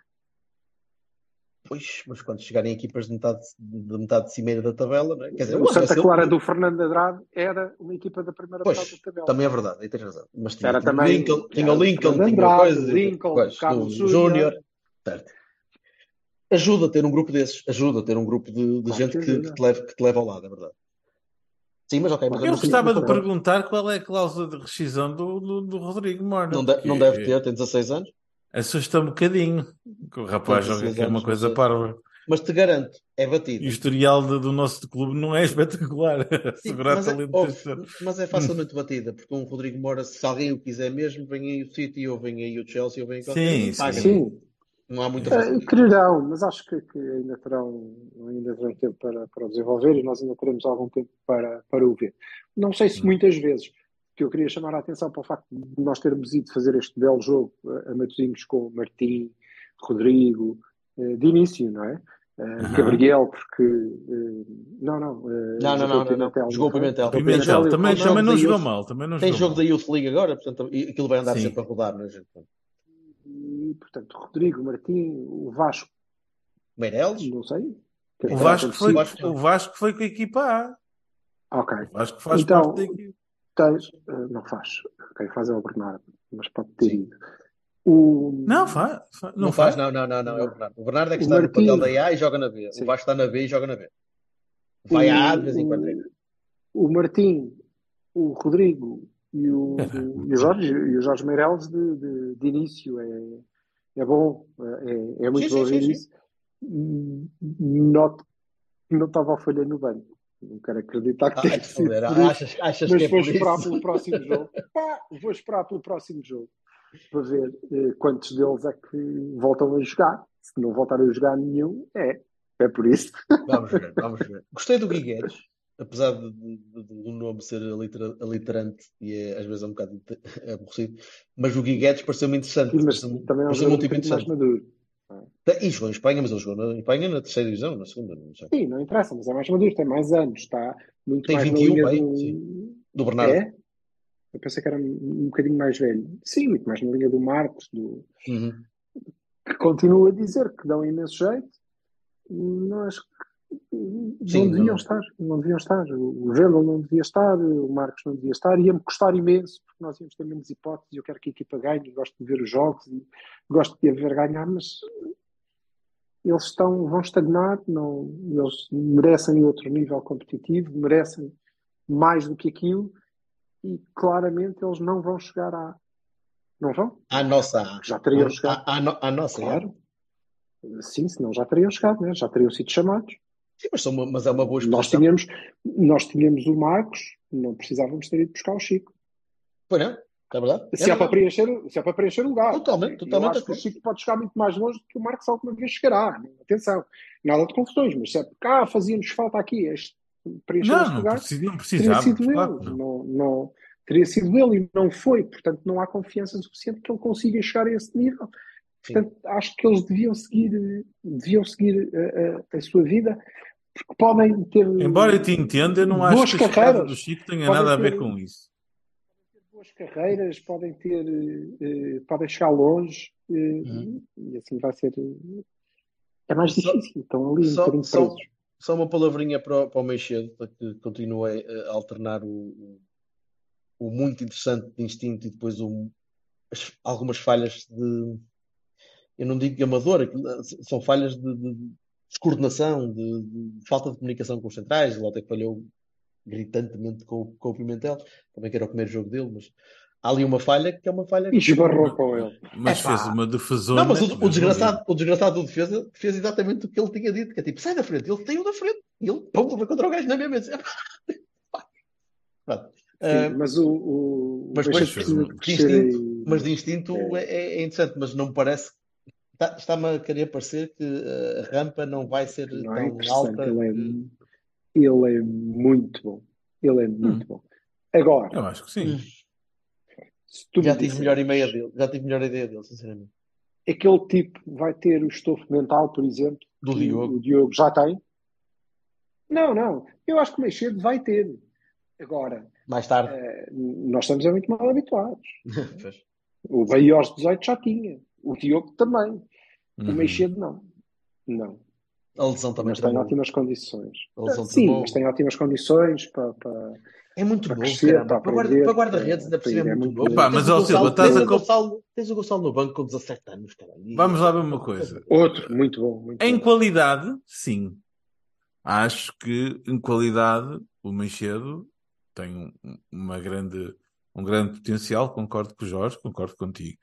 Speaker 2: Pois, mas quando chegarem equipas de metade de, metade de cimeira da tabela, não é? Quer dizer,
Speaker 3: o Santa Clara do Fernando Andrade era uma equipa da primeira
Speaker 2: Pois,
Speaker 3: metade da tabela.
Speaker 2: também é verdade, aí tens razão. Mas tinha,
Speaker 3: Era
Speaker 2: tinha
Speaker 3: também-
Speaker 2: o Lincoln, tinha o Lincoln,
Speaker 3: Fernando
Speaker 2: tinha
Speaker 3: Andrade,
Speaker 2: coisas,
Speaker 3: Lincoln,
Speaker 2: pois,
Speaker 3: Carlos
Speaker 2: o
Speaker 3: Júnior.
Speaker 2: Certo. Ajuda a ter um grupo desses, ajuda a ter um grupo de, de gente
Speaker 3: que
Speaker 2: que, te leva, que te leva ao lado, é verdade. Sim, mas ok, mas
Speaker 3: Eu sim,
Speaker 1: gostava de perguntar qual é a cláusula de rescisão do, do, do Rodrigo Mora.
Speaker 2: não, de- não deve ter, tem 16 anos,
Speaker 1: Assusta um bocadinho. Que o rapaz joga
Speaker 2: 16
Speaker 1: aqui é uma coisa parva.
Speaker 2: mas te garanto, é
Speaker 1: E
Speaker 2: batido.
Speaker 1: o historial de- do nosso clube não é espetacular.
Speaker 2: Sim,
Speaker 1: Segurar
Speaker 2: mas, é, mas é facilmente batida, porque um Rodrigo Moura, se alguém o quiser mesmo, vem aí o City, ou vem aí o Chelsea, ou vem aí qualquer
Speaker 1: Sim,
Speaker 2: paga.
Speaker 3: Sim,
Speaker 2: Não há muita facilidade.
Speaker 3: quererão, mas acho que, que ainda terão ainda terão tempo para, para o desenvolver e nós ainda teremos algum tempo para, para o ver. Não sei se
Speaker 1: Hum.
Speaker 3: muitas vezes, que eu queria chamar a atenção para o facto de nós termos ido fazer este belo jogo eh, a Matosinhos com Martim, Rodrigo, eh, de início, não é?
Speaker 1: Aham.
Speaker 3: Gabriel, porque. não, não.
Speaker 2: Não, não,
Speaker 3: jogou
Speaker 2: não,
Speaker 3: o
Speaker 2: não, não.
Speaker 3: Pimentel,
Speaker 2: Jogou o? Pimentel.
Speaker 1: Pimentel
Speaker 3: Pimentel
Speaker 1: também, também não jogou mal. Também não
Speaker 2: Tem jogo da. Youth League agora, portanto, aquilo vai andar
Speaker 1: Sim.
Speaker 2: sempre a rodar, não é, gente?
Speaker 3: E, portanto, Rodrigo, Martim, o Vasco,
Speaker 2: Meireles?
Speaker 3: não sei.
Speaker 1: O Vasco, foi,
Speaker 2: não.
Speaker 1: o Vasco foi com a equipa A.
Speaker 3: Ok.
Speaker 1: O Vasco faz
Speaker 3: Então,
Speaker 1: parte da equipa.
Speaker 3: Tens, eh, não faz. Quem faz é o Bernardo, mas pode ter
Speaker 2: Sim.
Speaker 3: ido. O,
Speaker 1: Não, faz. faz-
Speaker 2: Não, faz, não, não, não, não, é o Bernardo. O Bernardo é que
Speaker 3: O
Speaker 2: está no papel da A e joga na B.
Speaker 3: Sim.
Speaker 2: O Vasco está na B e joga na B. Vai à A de vez em quando.
Speaker 3: O Martim, o Rodrigo e o, e o Jorge, e o Jorge Meireles de, de, de início é, é bom, é, é muito
Speaker 2: Sim,
Speaker 3: bom ver isso. Noto que não estava a folha no banco. Não quero acreditar que tenha
Speaker 2: Ah,
Speaker 3: sido por isso.
Speaker 2: achas, achas
Speaker 3: mas
Speaker 2: que é
Speaker 3: vou
Speaker 2: por
Speaker 3: esperar
Speaker 2: isso?
Speaker 3: pelo próximo jogo. Pá, vou esperar pelo próximo jogo para ver eh, quantos deles é que voltam a jogar. Se não voltarem a jogar nenhum, é. É por isso.
Speaker 2: Vamos ver, vamos ver. Gostei do Guiguedes, apesar de- de- de- do nome ser alitera- aliterante e é, às vezes é um bocado aborrecido, mas o Guiguedes pareceu-me interessante.
Speaker 3: Mas
Speaker 2: Pareceu-me
Speaker 3: também é um jogador
Speaker 2: um tipo
Speaker 3: mais
Speaker 2: interessante.
Speaker 3: maduro.
Speaker 2: E jogou em Espanha, mas ele jogou na Espanha na terceira divisão, na segunda, não sei.
Speaker 3: Sim, não interessa, mas é mais maduro, tem mais anos, está muito
Speaker 2: Tem
Speaker 3: mais
Speaker 2: 21,
Speaker 3: na linha
Speaker 2: bem,
Speaker 3: do...
Speaker 2: sim. Do Bernardo.
Speaker 3: É? Eu pensei que era um, um bocadinho mais velho. Sim, muito mais na linha do Marcos, do...
Speaker 2: Uhum.
Speaker 3: que continua a dizer que dão imenso jeito, mas que não
Speaker 2: Sim,
Speaker 3: deviam
Speaker 2: não.
Speaker 3: estar, não deviam estar. O Vendel não devia estar, o Marcos não devia estar, ia-me custar imenso, porque nós íamos ter menos hipóteses, eu quero que a equipa ganhe, gosto de ver os jogos e gosto de a ver ganhar, mas eles estão, vão estagnar, não, eles merecem outro nível competitivo, merecem mais do que aquilo e claramente eles não vão chegar à. Não vão?
Speaker 2: À nossa A.
Speaker 3: Já teriam
Speaker 2: À-
Speaker 3: chegado.
Speaker 2: à- à no- à nossa A.
Speaker 3: Claro. Sim, senão já teriam chegado, né? já teriam sido chamados.
Speaker 2: Sim, mas, são uma- mas é uma boa
Speaker 3: Nós
Speaker 2: exposição.
Speaker 3: tínhamos, nós tínhamos o Marcos, não precisávamos ter ido buscar o Chico.
Speaker 2: Pois não? É verdade?
Speaker 3: Se
Speaker 2: é
Speaker 3: é, para preencher, se é para preencher o lugar.
Speaker 2: Totalmente,
Speaker 3: Eu
Speaker 2: totalmente
Speaker 3: acho que o Chico pode chegar muito mais longe do que o Marcos alguma vez chegará. Atenção, nada de confusões, mas se é porque ah, fazíamos falta aqui este, preencher
Speaker 1: Não,
Speaker 3: este
Speaker 1: não,
Speaker 3: lugar,
Speaker 1: precisa- não
Speaker 3: teria
Speaker 1: precisávamos.
Speaker 3: sido ele.
Speaker 1: claro que não.
Speaker 3: Não, não- teria sido ele e não foi. Portanto, não há confiança suficiente que ele consiga chegar a esse nível.
Speaker 2: Sim.
Speaker 3: Portanto, acho que eles deviam seguir, deviam seguir a, a- a sua vida, porque podem ter
Speaker 1: Embora eu te entenda, eu não acho que
Speaker 3: carreiras.
Speaker 1: do Chico tenha
Speaker 3: Podem
Speaker 1: nada a ver
Speaker 3: ter-
Speaker 1: com isso.
Speaker 3: boas boas carreiras, podem ter, eh, podem chegar longe eh,
Speaker 2: Uhum.
Speaker 3: e assim vai ser. eh, É mais
Speaker 2: Só-
Speaker 3: difícil, estão ali um
Speaker 2: só-
Speaker 3: bocadinho
Speaker 2: só-. Só uma palavrinha para, o- para o Meixedo, para que continue a alternar o, o- muito interessante de instinto e depois o- as- algumas falhas de. Eu não digo amador, são falhas de, de descoordenação, de, de falta de comunicação com os centrais. Ele até falhou gritantemente com, o- com o Pimentel, também que era o primeiro jogo dele, mas há ali uma falha que é uma falha.
Speaker 3: E esbarrou com ele.
Speaker 1: Mas
Speaker 2: Epá.
Speaker 1: fez uma defesona.
Speaker 2: Não, mas o, o desgraçado, o desgraçado do defesa fez exatamente o que ele tinha dito, que é tipo, sai da frente, ele tem o da frente, e ele, pum, vai contra o gajo na mesma vez. Pronto.
Speaker 3: Sim,
Speaker 2: Ah,
Speaker 3: mas o, o
Speaker 2: mas
Speaker 3: o
Speaker 2: depois,
Speaker 3: de
Speaker 2: instinto, mas de instinto é, é- é interessante, mas não me parece. Está- Está-me a querer parecer que a rampa não vai ser
Speaker 3: não é
Speaker 2: tão
Speaker 3: interessante.
Speaker 2: alta.
Speaker 3: Ele é, ele é muito bom. Ele é muito bom. Agora,
Speaker 1: Eu acho que sim.
Speaker 3: se tu me
Speaker 2: Já tive melhor ideia dele, já tive melhor ideia dele, sinceramente.
Speaker 3: aquele tipo vai ter o estofo mental, por exemplo,
Speaker 2: Do Diogo.
Speaker 3: o Diogo já tem? Não, não. Eu acho que mais cedo vai ter. Agora,
Speaker 2: Mais tarde.
Speaker 3: eh, nós estamos a muito mal habituados. O Bahia aos 18 já tinha. O Diogo também. O
Speaker 1: Uhum.
Speaker 3: Meixedo não. Não.
Speaker 2: A lesão também
Speaker 3: Mas tem ótimas condições.
Speaker 2: A lesão
Speaker 3: Sim, mas tem ótimas condições para. para...
Speaker 2: É muito
Speaker 3: para
Speaker 2: novo,
Speaker 3: crescer, para aprender,
Speaker 2: guarda-redes ainda cima é
Speaker 3: é
Speaker 2: muito Tens
Speaker 1: mas,
Speaker 2: o
Speaker 1: ó, Silva,
Speaker 2: Gonçalo-
Speaker 1: estás
Speaker 2: tens
Speaker 1: a
Speaker 2: o Gonçalo- Tens o Gonçalo no banco com 17 anos, caralho.
Speaker 1: Vamos lá ver uma coisa.
Speaker 3: Outro, muito bom. Muito
Speaker 1: Em
Speaker 3: bom.
Speaker 1: qualidade, sim. Acho que em qualidade o Meixedo tem um, uma grande, um grande potencial. Concordo com o Jorge, concordo contigo.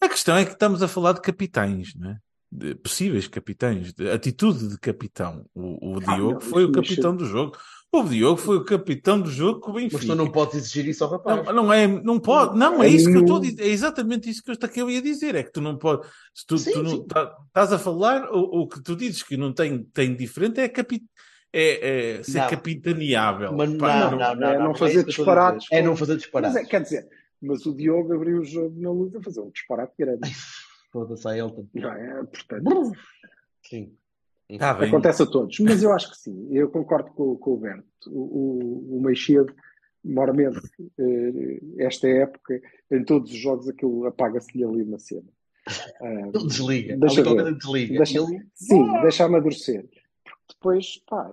Speaker 1: A questão é que estamos a falar de capitães, né? De possíveis capitães, de atitude de capitão. O, o
Speaker 3: Ah,
Speaker 1: Diogo
Speaker 3: não,
Speaker 1: foi o capitão do jogo. O Diogo foi o capitão do jogo com o
Speaker 2: Mas
Speaker 1: Benfica.
Speaker 2: tu não podes exigir isso ao rapaz.
Speaker 1: Não, não é, não pode, não, é
Speaker 3: É
Speaker 1: isso que eu estou a
Speaker 3: nenhum.
Speaker 1: dizer, é exatamente isso que eu, que eu ia dizer, é que tu não podes, se tu,
Speaker 2: Sim,
Speaker 1: tu não tá- estás a falar, o, o que tu dizes que não tem, tem diferente é, capi, é, é ser
Speaker 2: Não.
Speaker 1: capitaneável.
Speaker 2: Mas
Speaker 1: Pá,
Speaker 2: não, não, não,
Speaker 3: é
Speaker 2: não,
Speaker 3: não
Speaker 2: é
Speaker 3: fazer disparates
Speaker 2: É não fazer
Speaker 3: Mas
Speaker 2: disparates.
Speaker 3: é, quer dizer, mas o Diogo abriu o jogo na luz a fazer um disparate grande.
Speaker 2: Foda-se a Elton.
Speaker 3: Não é? Portanto,
Speaker 2: Sim.
Speaker 1: tá bem.
Speaker 3: acontece a todos. Mas eu acho que sim. Eu concordo com, com o Berto. O, o, o Meixedo, mormente, eh, esta época, em todos os jogos, aquilo apaga-se-lhe ali uma cena. Ah,
Speaker 2: Ele desliga.
Speaker 3: Deixa
Speaker 2: Ali
Speaker 3: ver.
Speaker 2: desliga.
Speaker 3: Deixa-
Speaker 2: Ele...
Speaker 3: Sim, deixa amadurecer. Porque depois, pá,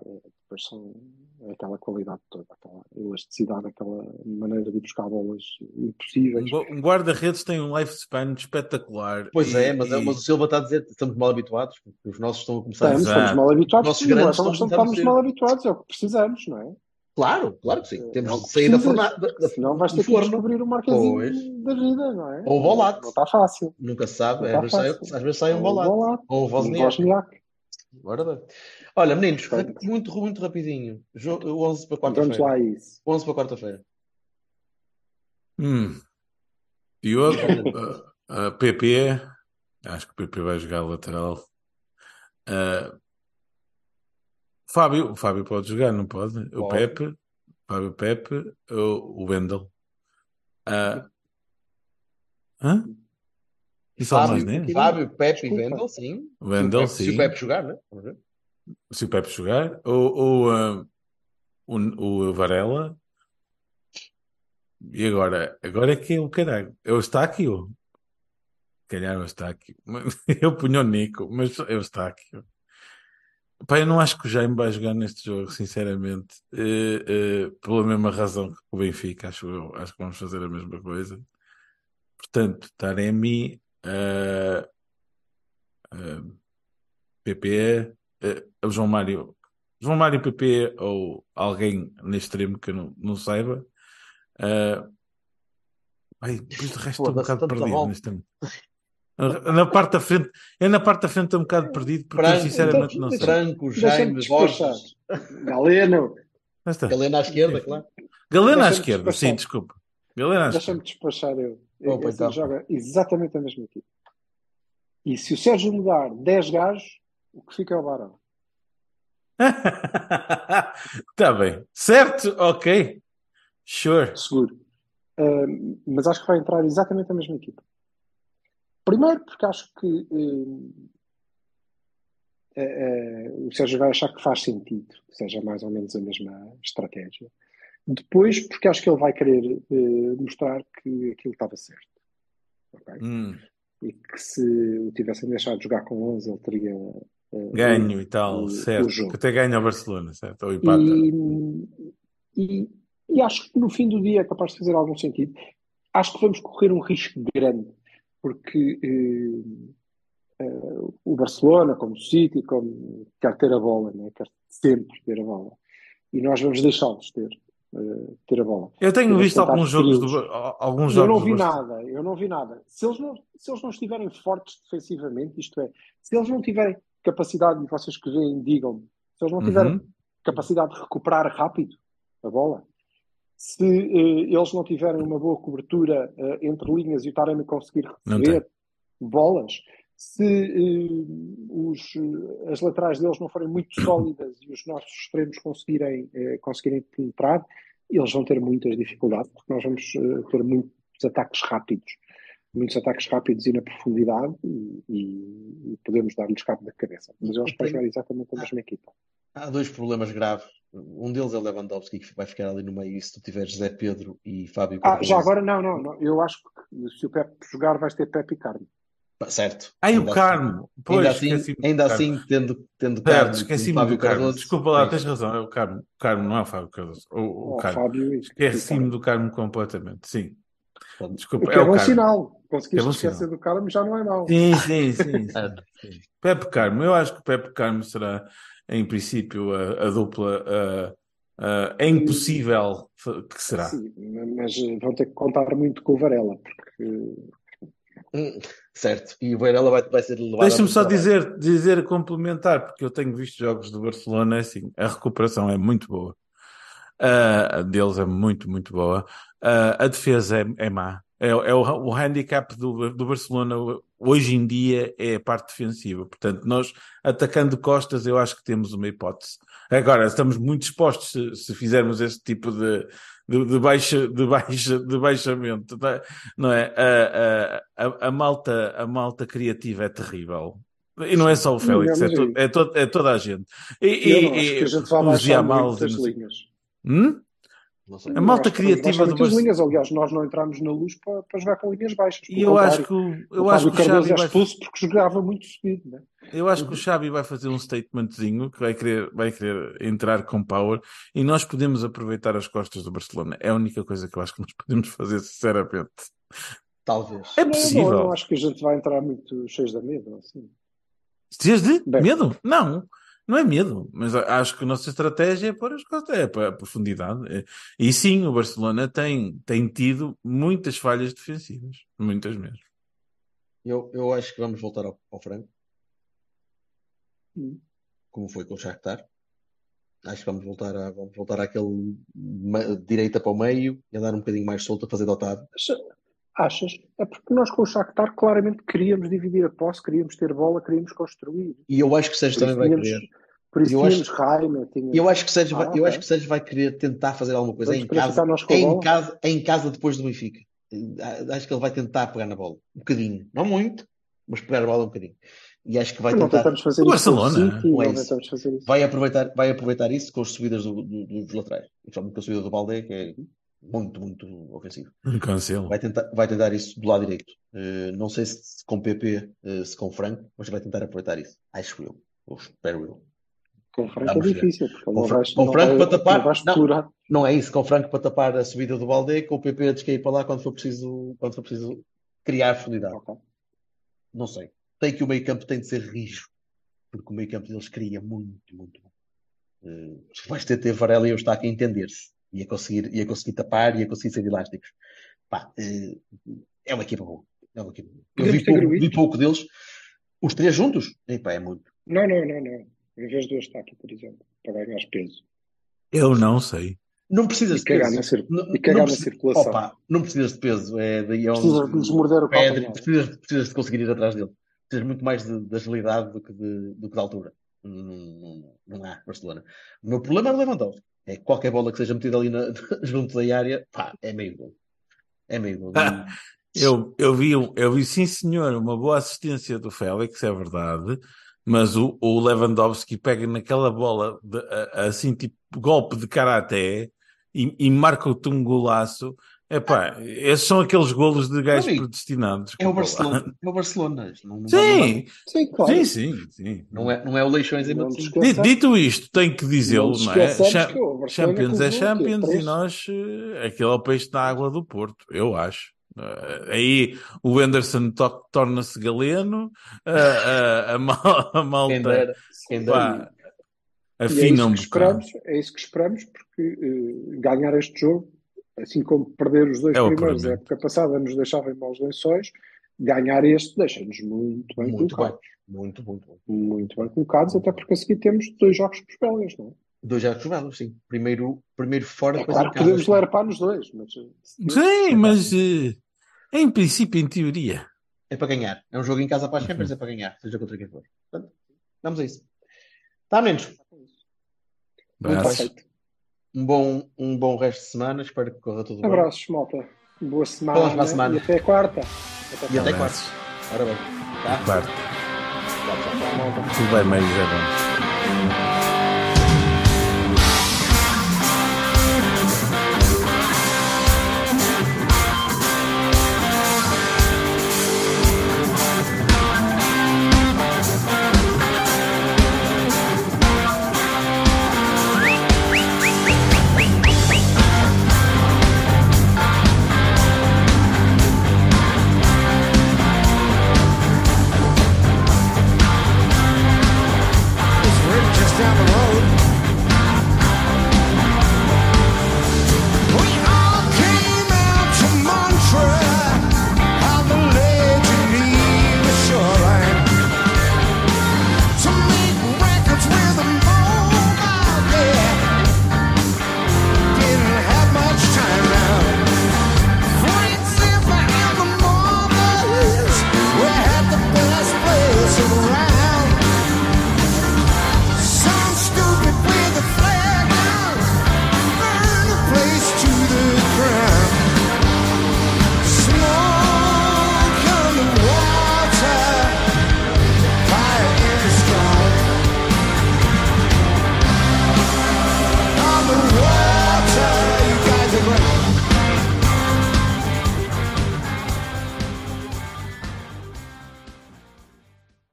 Speaker 3: depois são é aquela qualidade toda, aquela elasticidade, aquela maneira de buscar bolas
Speaker 1: Um
Speaker 3: impossíveis.
Speaker 1: um guarda-redes tem um lifespan espetacular.
Speaker 2: Pois
Speaker 1: e-
Speaker 2: é, mas,
Speaker 1: e-
Speaker 2: mas o Silva está a dizer que estamos mal habituados, porque os nossos estão a começar a
Speaker 3: Estamos,
Speaker 1: Exato.
Speaker 3: estamos mal habituados,
Speaker 2: Nossos
Speaker 3: sim, não é
Speaker 2: grandes estão a começar a
Speaker 3: mal habituados, é o que precisamos, não é?
Speaker 2: Claro, claro que sim.
Speaker 3: É
Speaker 2: Temos
Speaker 3: o
Speaker 2: de
Speaker 3: que
Speaker 2: sair da fornada. da- da-
Speaker 3: Senão vais ter que descobrir o marquezinho
Speaker 2: Pois.
Speaker 3: da vida, não é?
Speaker 2: Ou o volate.
Speaker 3: Não está fácil.
Speaker 2: Nunca se sabe,
Speaker 3: Não
Speaker 2: às vezes, sai, às vezes sai um
Speaker 3: o volate,
Speaker 2: Ou um
Speaker 3: um
Speaker 2: Bem. Olha, meninos, muito, muito rapidinho. Jo- 11 para
Speaker 3: Vamos
Speaker 2: quarta-feira.
Speaker 3: lá a isso.
Speaker 2: 11 para quarta-feira.
Speaker 1: Hum. Diogo, a, a PP, acho que o PP vai jogar lateral. Ah, Fábio, o Fábio pode jogar, não pode? O
Speaker 2: Pode.
Speaker 1: Pepe, Fábio Pepe, o, o Wendel. Ah, hã? E só mais, né?
Speaker 2: Fábio, Pepe e. Vendel, sim.
Speaker 1: Wendel,
Speaker 2: se, o Pepe, se
Speaker 1: sim.
Speaker 2: o Pepe jogar, né? Vamos ver.
Speaker 1: Se o Pepe jogar. O, o, ah, o, o Varela. E agora? Agora é que é o caralho. É o Estáquio. Calhar é o Estáquio. Eu punho o Nico, mas é o Estáquio. Pá, eu não acho que o Jaime vai jogar neste jogo, sinceramente. Eh, eh, pela mesma razão que o Benfica, acho eu. Acho que vamos fazer a mesma coisa. Portanto, Taremi, uh, uh, PP, uh, o João Mário, João Mário PP ou alguém neste extremo que eu não, não saiba. Uh, ai, depois de resto estou um bocado
Speaker 2: tanto
Speaker 1: perdido neste extremo. Na parte da frente, eu na parte da frente estou um bocado perdido porque eu sinceramente não sei.
Speaker 2: Franco,
Speaker 3: Deixa-me
Speaker 2: Jaime. Borges.
Speaker 3: Galeno.
Speaker 2: Galena à esquerda, claro.
Speaker 1: Galena à
Speaker 3: Deixa-me
Speaker 1: esquerda,
Speaker 3: despachar.
Speaker 1: sim, desculpa. Galena à
Speaker 3: deixa-me
Speaker 1: esquerda.
Speaker 3: despachar eu.
Speaker 2: Opa,
Speaker 3: Esse
Speaker 2: então.
Speaker 3: joga exatamente a mesma equipe. E se o Sérgio mudar 10 gajos, o que fica é o Barão.
Speaker 1: Está bem. Certo? Ok. Sure.
Speaker 3: seguro. Uh, mas acho que vai entrar exatamente a mesma equipa. Primeiro, porque acho que uh, uh, o Sérgio vai achar que faz sentido que seja mais ou menos a mesma estratégia. Depois, porque acho que ele vai querer eh, mostrar que aquilo estava certo. ok?
Speaker 1: Hum,
Speaker 3: E que se o tivessem deixado de jogar com 11, ele teria eh,
Speaker 1: ganho e tal,
Speaker 3: o- o
Speaker 1: certo.
Speaker 3: jogo.
Speaker 1: Que até ganha ao Barcelona, certo? Ou empata.
Speaker 3: E, e, e acho que no fim do dia é capaz de fazer algum sentido. Acho que vamos correr um risco grande, porque eh, eh, o Barcelona, como o City, como, quer ter a bola, né? quer sempre ter a bola. E nós vamos deixá-los ter, eh, ter a bola.
Speaker 1: Eu tenho
Speaker 3: Vamos
Speaker 1: visto alguns jogos do, alguns
Speaker 3: Eu
Speaker 1: jogos
Speaker 3: não
Speaker 1: do
Speaker 3: vi nada, eu não vi nada. Se eles não, se eles não estiverem fortes defensivamente, isto é, se eles não tiverem capacidade, e vocês que veem, digam-me, se eles não tiverem
Speaker 1: Uhum.
Speaker 3: capacidade de recuperar rápido a bola, se eh, eles não tiverem uma boa cobertura eh, entre linhas e o Taremi conseguir
Speaker 1: Não
Speaker 3: receber bolas, se eh, os, eh, as laterais deles não forem muito sólidas e os nossos extremos conseguirem, eh, conseguirem penetrar, eles vão ter muitas dificuldades, porque nós vamos eh, ter muitos ataques rápidos. Muitos ataques rápidos e na profundidade e, e- e podemos dar-lhes cabo da cabeça. Mas eu acho que vai jogar exatamente a mesma equipa.
Speaker 2: Há dois problemas graves. Um deles é o Lewandowski, que vai ficar ali no meio. E se tu tiveres Zé Pedro e Fábio
Speaker 3: Ah, já agora, não, não, não. Eu acho que se o Pepe jogar, vais ter Pepe e Carne.
Speaker 2: Certo.
Speaker 1: Ai, o
Speaker 2: Ainda
Speaker 1: Carmo.
Speaker 2: assim,
Speaker 1: Pois,
Speaker 2: ainda assim, ainda
Speaker 1: Carmo.
Speaker 2: assim tendo, tendo
Speaker 1: Certo,
Speaker 2: Carmo
Speaker 1: esqueci-me
Speaker 2: Fábio
Speaker 1: do Carmo.
Speaker 2: Cardoso,
Speaker 1: Desculpa lá,
Speaker 2: tens-
Speaker 1: razão. É o Carmo. O Carmo não é o Fábio Cardoso. O, o Carmo.
Speaker 3: Fábio e
Speaker 1: Esqueci-me do Carmo completamente. Sim.
Speaker 3: O
Speaker 1: Desculpa,
Speaker 3: que
Speaker 1: é
Speaker 3: é bom
Speaker 1: Carmo.
Speaker 3: sinal. Conseguiste
Speaker 1: É bom
Speaker 3: esquecer
Speaker 1: sinal.
Speaker 3: do Carme, já não é mau.
Speaker 1: Sim, sim, sim. sim. Sim. Pepe Carmo. Eu acho que o Pepe Carmo será, em princípio, a, a dupla. a- a- é impossível que será.
Speaker 3: Sim, mas vão ter que contar muito com o Varela, porque
Speaker 2: Hum, certo. E o Varela vai, vai ser levado
Speaker 1: Deixa-me só dizer, dizer, complementar, porque eu tenho visto jogos do Barcelona, é assim, a recuperação é muito boa. Ah, a deles é muito, muito boa. Ah, a defesa é, é má. É, é o, o handicap do, do Barcelona hoje em dia é a parte defensiva. Portanto, nós atacando costas, eu acho que temos uma hipótese. Agora, estamos muito expostos se, se fizermos esse tipo de, de, de, baixa, de, baixa, de baixamento, não é? É? A, a, a, malta, a malta criativa é terrível. E não é só o Félix, é, to, é, to, é toda a gente. E,
Speaker 3: eu
Speaker 1: e-
Speaker 3: que a
Speaker 1: e
Speaker 3: gente vai baixar muito
Speaker 1: e
Speaker 3: linhas.
Speaker 1: Hum?
Speaker 2: Não sei.
Speaker 1: A malta criativa do Barcelona.
Speaker 3: linhas. Aliás, nós não entramos na luz para, para jogar com linhas baixas.
Speaker 1: E eu acho que o, eu
Speaker 3: o
Speaker 1: acho que o Xavi
Speaker 3: é
Speaker 1: vai,
Speaker 3: expulso porque jogava muito subido. Né?
Speaker 1: eu acho que o Xavi vai fazer um statementzinho que vai querer, vai querer entrar com power e nós podemos aproveitar as costas do Barcelona. É a única coisa que eu acho que nós podemos fazer, sinceramente.
Speaker 2: Talvez.
Speaker 1: É
Speaker 3: Não, não, eu
Speaker 1: possível.
Speaker 3: não acho que a gente vai entrar muito cheios de medo. Assim.
Speaker 1: De
Speaker 3: Bem.
Speaker 1: medo? Não, não é medo, mas acho que a nossa estratégia é pôr as costas, é para a profundidade. É- E sim, o Barcelona tem, tem tido muitas falhas defensivas, muitas mesmo.
Speaker 2: Eu, eu acho que vamos voltar ao, ao franco,
Speaker 3: Hum.
Speaker 2: como foi com o Shakhtar. Acho que vamos voltar, a, vamos voltar àquele direita para o meio e andar um bocadinho mais solto a fazer de Otávio.
Speaker 3: Mas, Achas? É porque nós com o Shakhtar claramente queríamos dividir a posse, queríamos ter bola, queríamos construir.
Speaker 2: E eu acho que o Sérgio também vai
Speaker 3: tínhamos,
Speaker 2: querer.
Speaker 3: por isso
Speaker 2: Eu
Speaker 3: tínhamos
Speaker 2: acho-
Speaker 3: Raima, tínhamos...
Speaker 2: Eu acho que o Sérgio vai,
Speaker 3: Ah,
Speaker 2: eu
Speaker 3: ok.
Speaker 2: acho que o Sérgio vai querer tentar fazer alguma coisa
Speaker 3: Vamos
Speaker 2: em casa, em casa, em casa depois do Benfica. Eh, Acho que ele vai tentar pegar na bola. Um bocadinho. Não muito, mas pegar a bola um bocadinho. E acho que vai
Speaker 3: Não
Speaker 2: tentar.
Speaker 3: fazer
Speaker 1: O Barcelona,
Speaker 3: City,
Speaker 2: é isso. Vai aproveitar, vai aproveitar isso com as subidas do- do- dos laterais. Principalmente com a subida do Balde, que é muito, muito ofensivo.
Speaker 1: Cancelo.
Speaker 2: Vai tentar, vai tentar isso do lado direito. Eh, não sei se com PP, eh, se com Franco, mas vai tentar aproveitar isso. Acho eu. Ou espero eu.
Speaker 3: Com o Franco é
Speaker 2: Vamos ver.
Speaker 3: difícil,
Speaker 2: Com Fra-
Speaker 3: vais,
Speaker 2: com Franco
Speaker 3: vai,
Speaker 2: para tapar-
Speaker 3: não
Speaker 2: não. Não é isso, com Franco para tapar a subida do Balde, com o PP a descair para lá quando for preciso, quando for preciso criar profundidade.
Speaker 3: Ok.
Speaker 2: Não sei. Tem que o meio campo tem de ser rijo, porque o meio campo deles cria muito, muito. Uh, vais ter de ter Varela e eu estar aqui a entender-se. Ia conseguir, ia conseguir tapar, ia conseguir ser elásticos. Pá, eh, é uma equipa boa. É uma equipa boa. Eu vi pouco, vi pouco deles. Os três juntos? Epá, é muito.
Speaker 3: Não, não, não, não. Em vez de eu estar aqui, por exemplo, para ganhar peso.
Speaker 1: Eu não sei.
Speaker 2: Não precisas
Speaker 3: E
Speaker 2: de peso.
Speaker 3: na, cir...
Speaker 2: Não-
Speaker 3: e cagar
Speaker 2: não
Speaker 3: na
Speaker 2: preci-
Speaker 3: circulação.
Speaker 2: Opa, não precisas de peso. É daí onde
Speaker 3: Precisas de desmorder o
Speaker 2: precisas, precisas de conseguir ir atrás dele. Precisas muito mais de, de agilidade do que de, do que de altura. Não, não, há Barcelona. O meu problema é o Lewandowski. É que qualquer bola que seja metida ali na- junto da área, pá, é meio gol. É meio gol.
Speaker 1: Ah, Eu, eu, vi, eu vi, sim senhor, uma boa assistência do Félix, é verdade, mas o, o Lewandowski pega naquela bola de- assim, tipo golpe de karaté e, e marca-te um golaço. Epá, esses são aqueles golos de gajos
Speaker 2: Amigo,
Speaker 1: predestinados.
Speaker 2: É o
Speaker 1: lá.
Speaker 2: Barcelona. É o Barcelona. Não, não,
Speaker 1: Sim,
Speaker 3: Sim, claro.
Speaker 1: sim, sim, sim.
Speaker 2: não, é, não é o Leixões em
Speaker 3: Não te
Speaker 2: Matosinhos.
Speaker 3: esqueças.
Speaker 1: Di- Dito isto, tenho que dizê-lo,
Speaker 3: Não
Speaker 1: não é? Cha- Champions é
Speaker 3: é
Speaker 1: Champions e nós, eh, aquele é o peixe da água do Porto, eu acho. Eh, Aí o Anderson to- torna-se galeno, a, a, a, mal- a malta
Speaker 3: E é isso
Speaker 1: um
Speaker 3: que esperamos, é isso que esperamos, porque eh, ganhar este jogo, assim como perder os dois
Speaker 1: É
Speaker 3: primeiros, a
Speaker 1: apuramento.
Speaker 3: época passada nos deixava em maus lençóis, ganhar este deixa-nos muito bem
Speaker 2: Muito
Speaker 3: colocados.
Speaker 2: Muito, muito bom.
Speaker 3: Muito bem colocados, até porque a seguir temos dois jogos os belgas, não é?
Speaker 2: Dois jogos jogados, sim. Primeiro, primeiro fora,
Speaker 3: É
Speaker 2: depois
Speaker 3: claro
Speaker 2: em
Speaker 3: que
Speaker 2: casa.
Speaker 3: podemos lerpar nos dois, mas eh,
Speaker 1: Sim, mas eh, em princípio, em teoria.
Speaker 2: É para ganhar. É um jogo em casa para as Champions, é para ganhar. Seja contra quem for. Portanto, vamos a isso. Tá, menos.
Speaker 3: muito
Speaker 1: Braços.
Speaker 3: perfeito.
Speaker 2: Um bom, um bom resto de semana. Espero que corra tudo bem.
Speaker 3: Abraços, malta. Boa semana,
Speaker 2: Falamos para a semana.
Speaker 3: e até quarta.
Speaker 2: E até
Speaker 1: Abraços.
Speaker 2: quarta. Ora bem. Tá?
Speaker 1: Quarto.
Speaker 2: Tchau, tchau, tchau, malta.
Speaker 1: Tudo bem, Maria.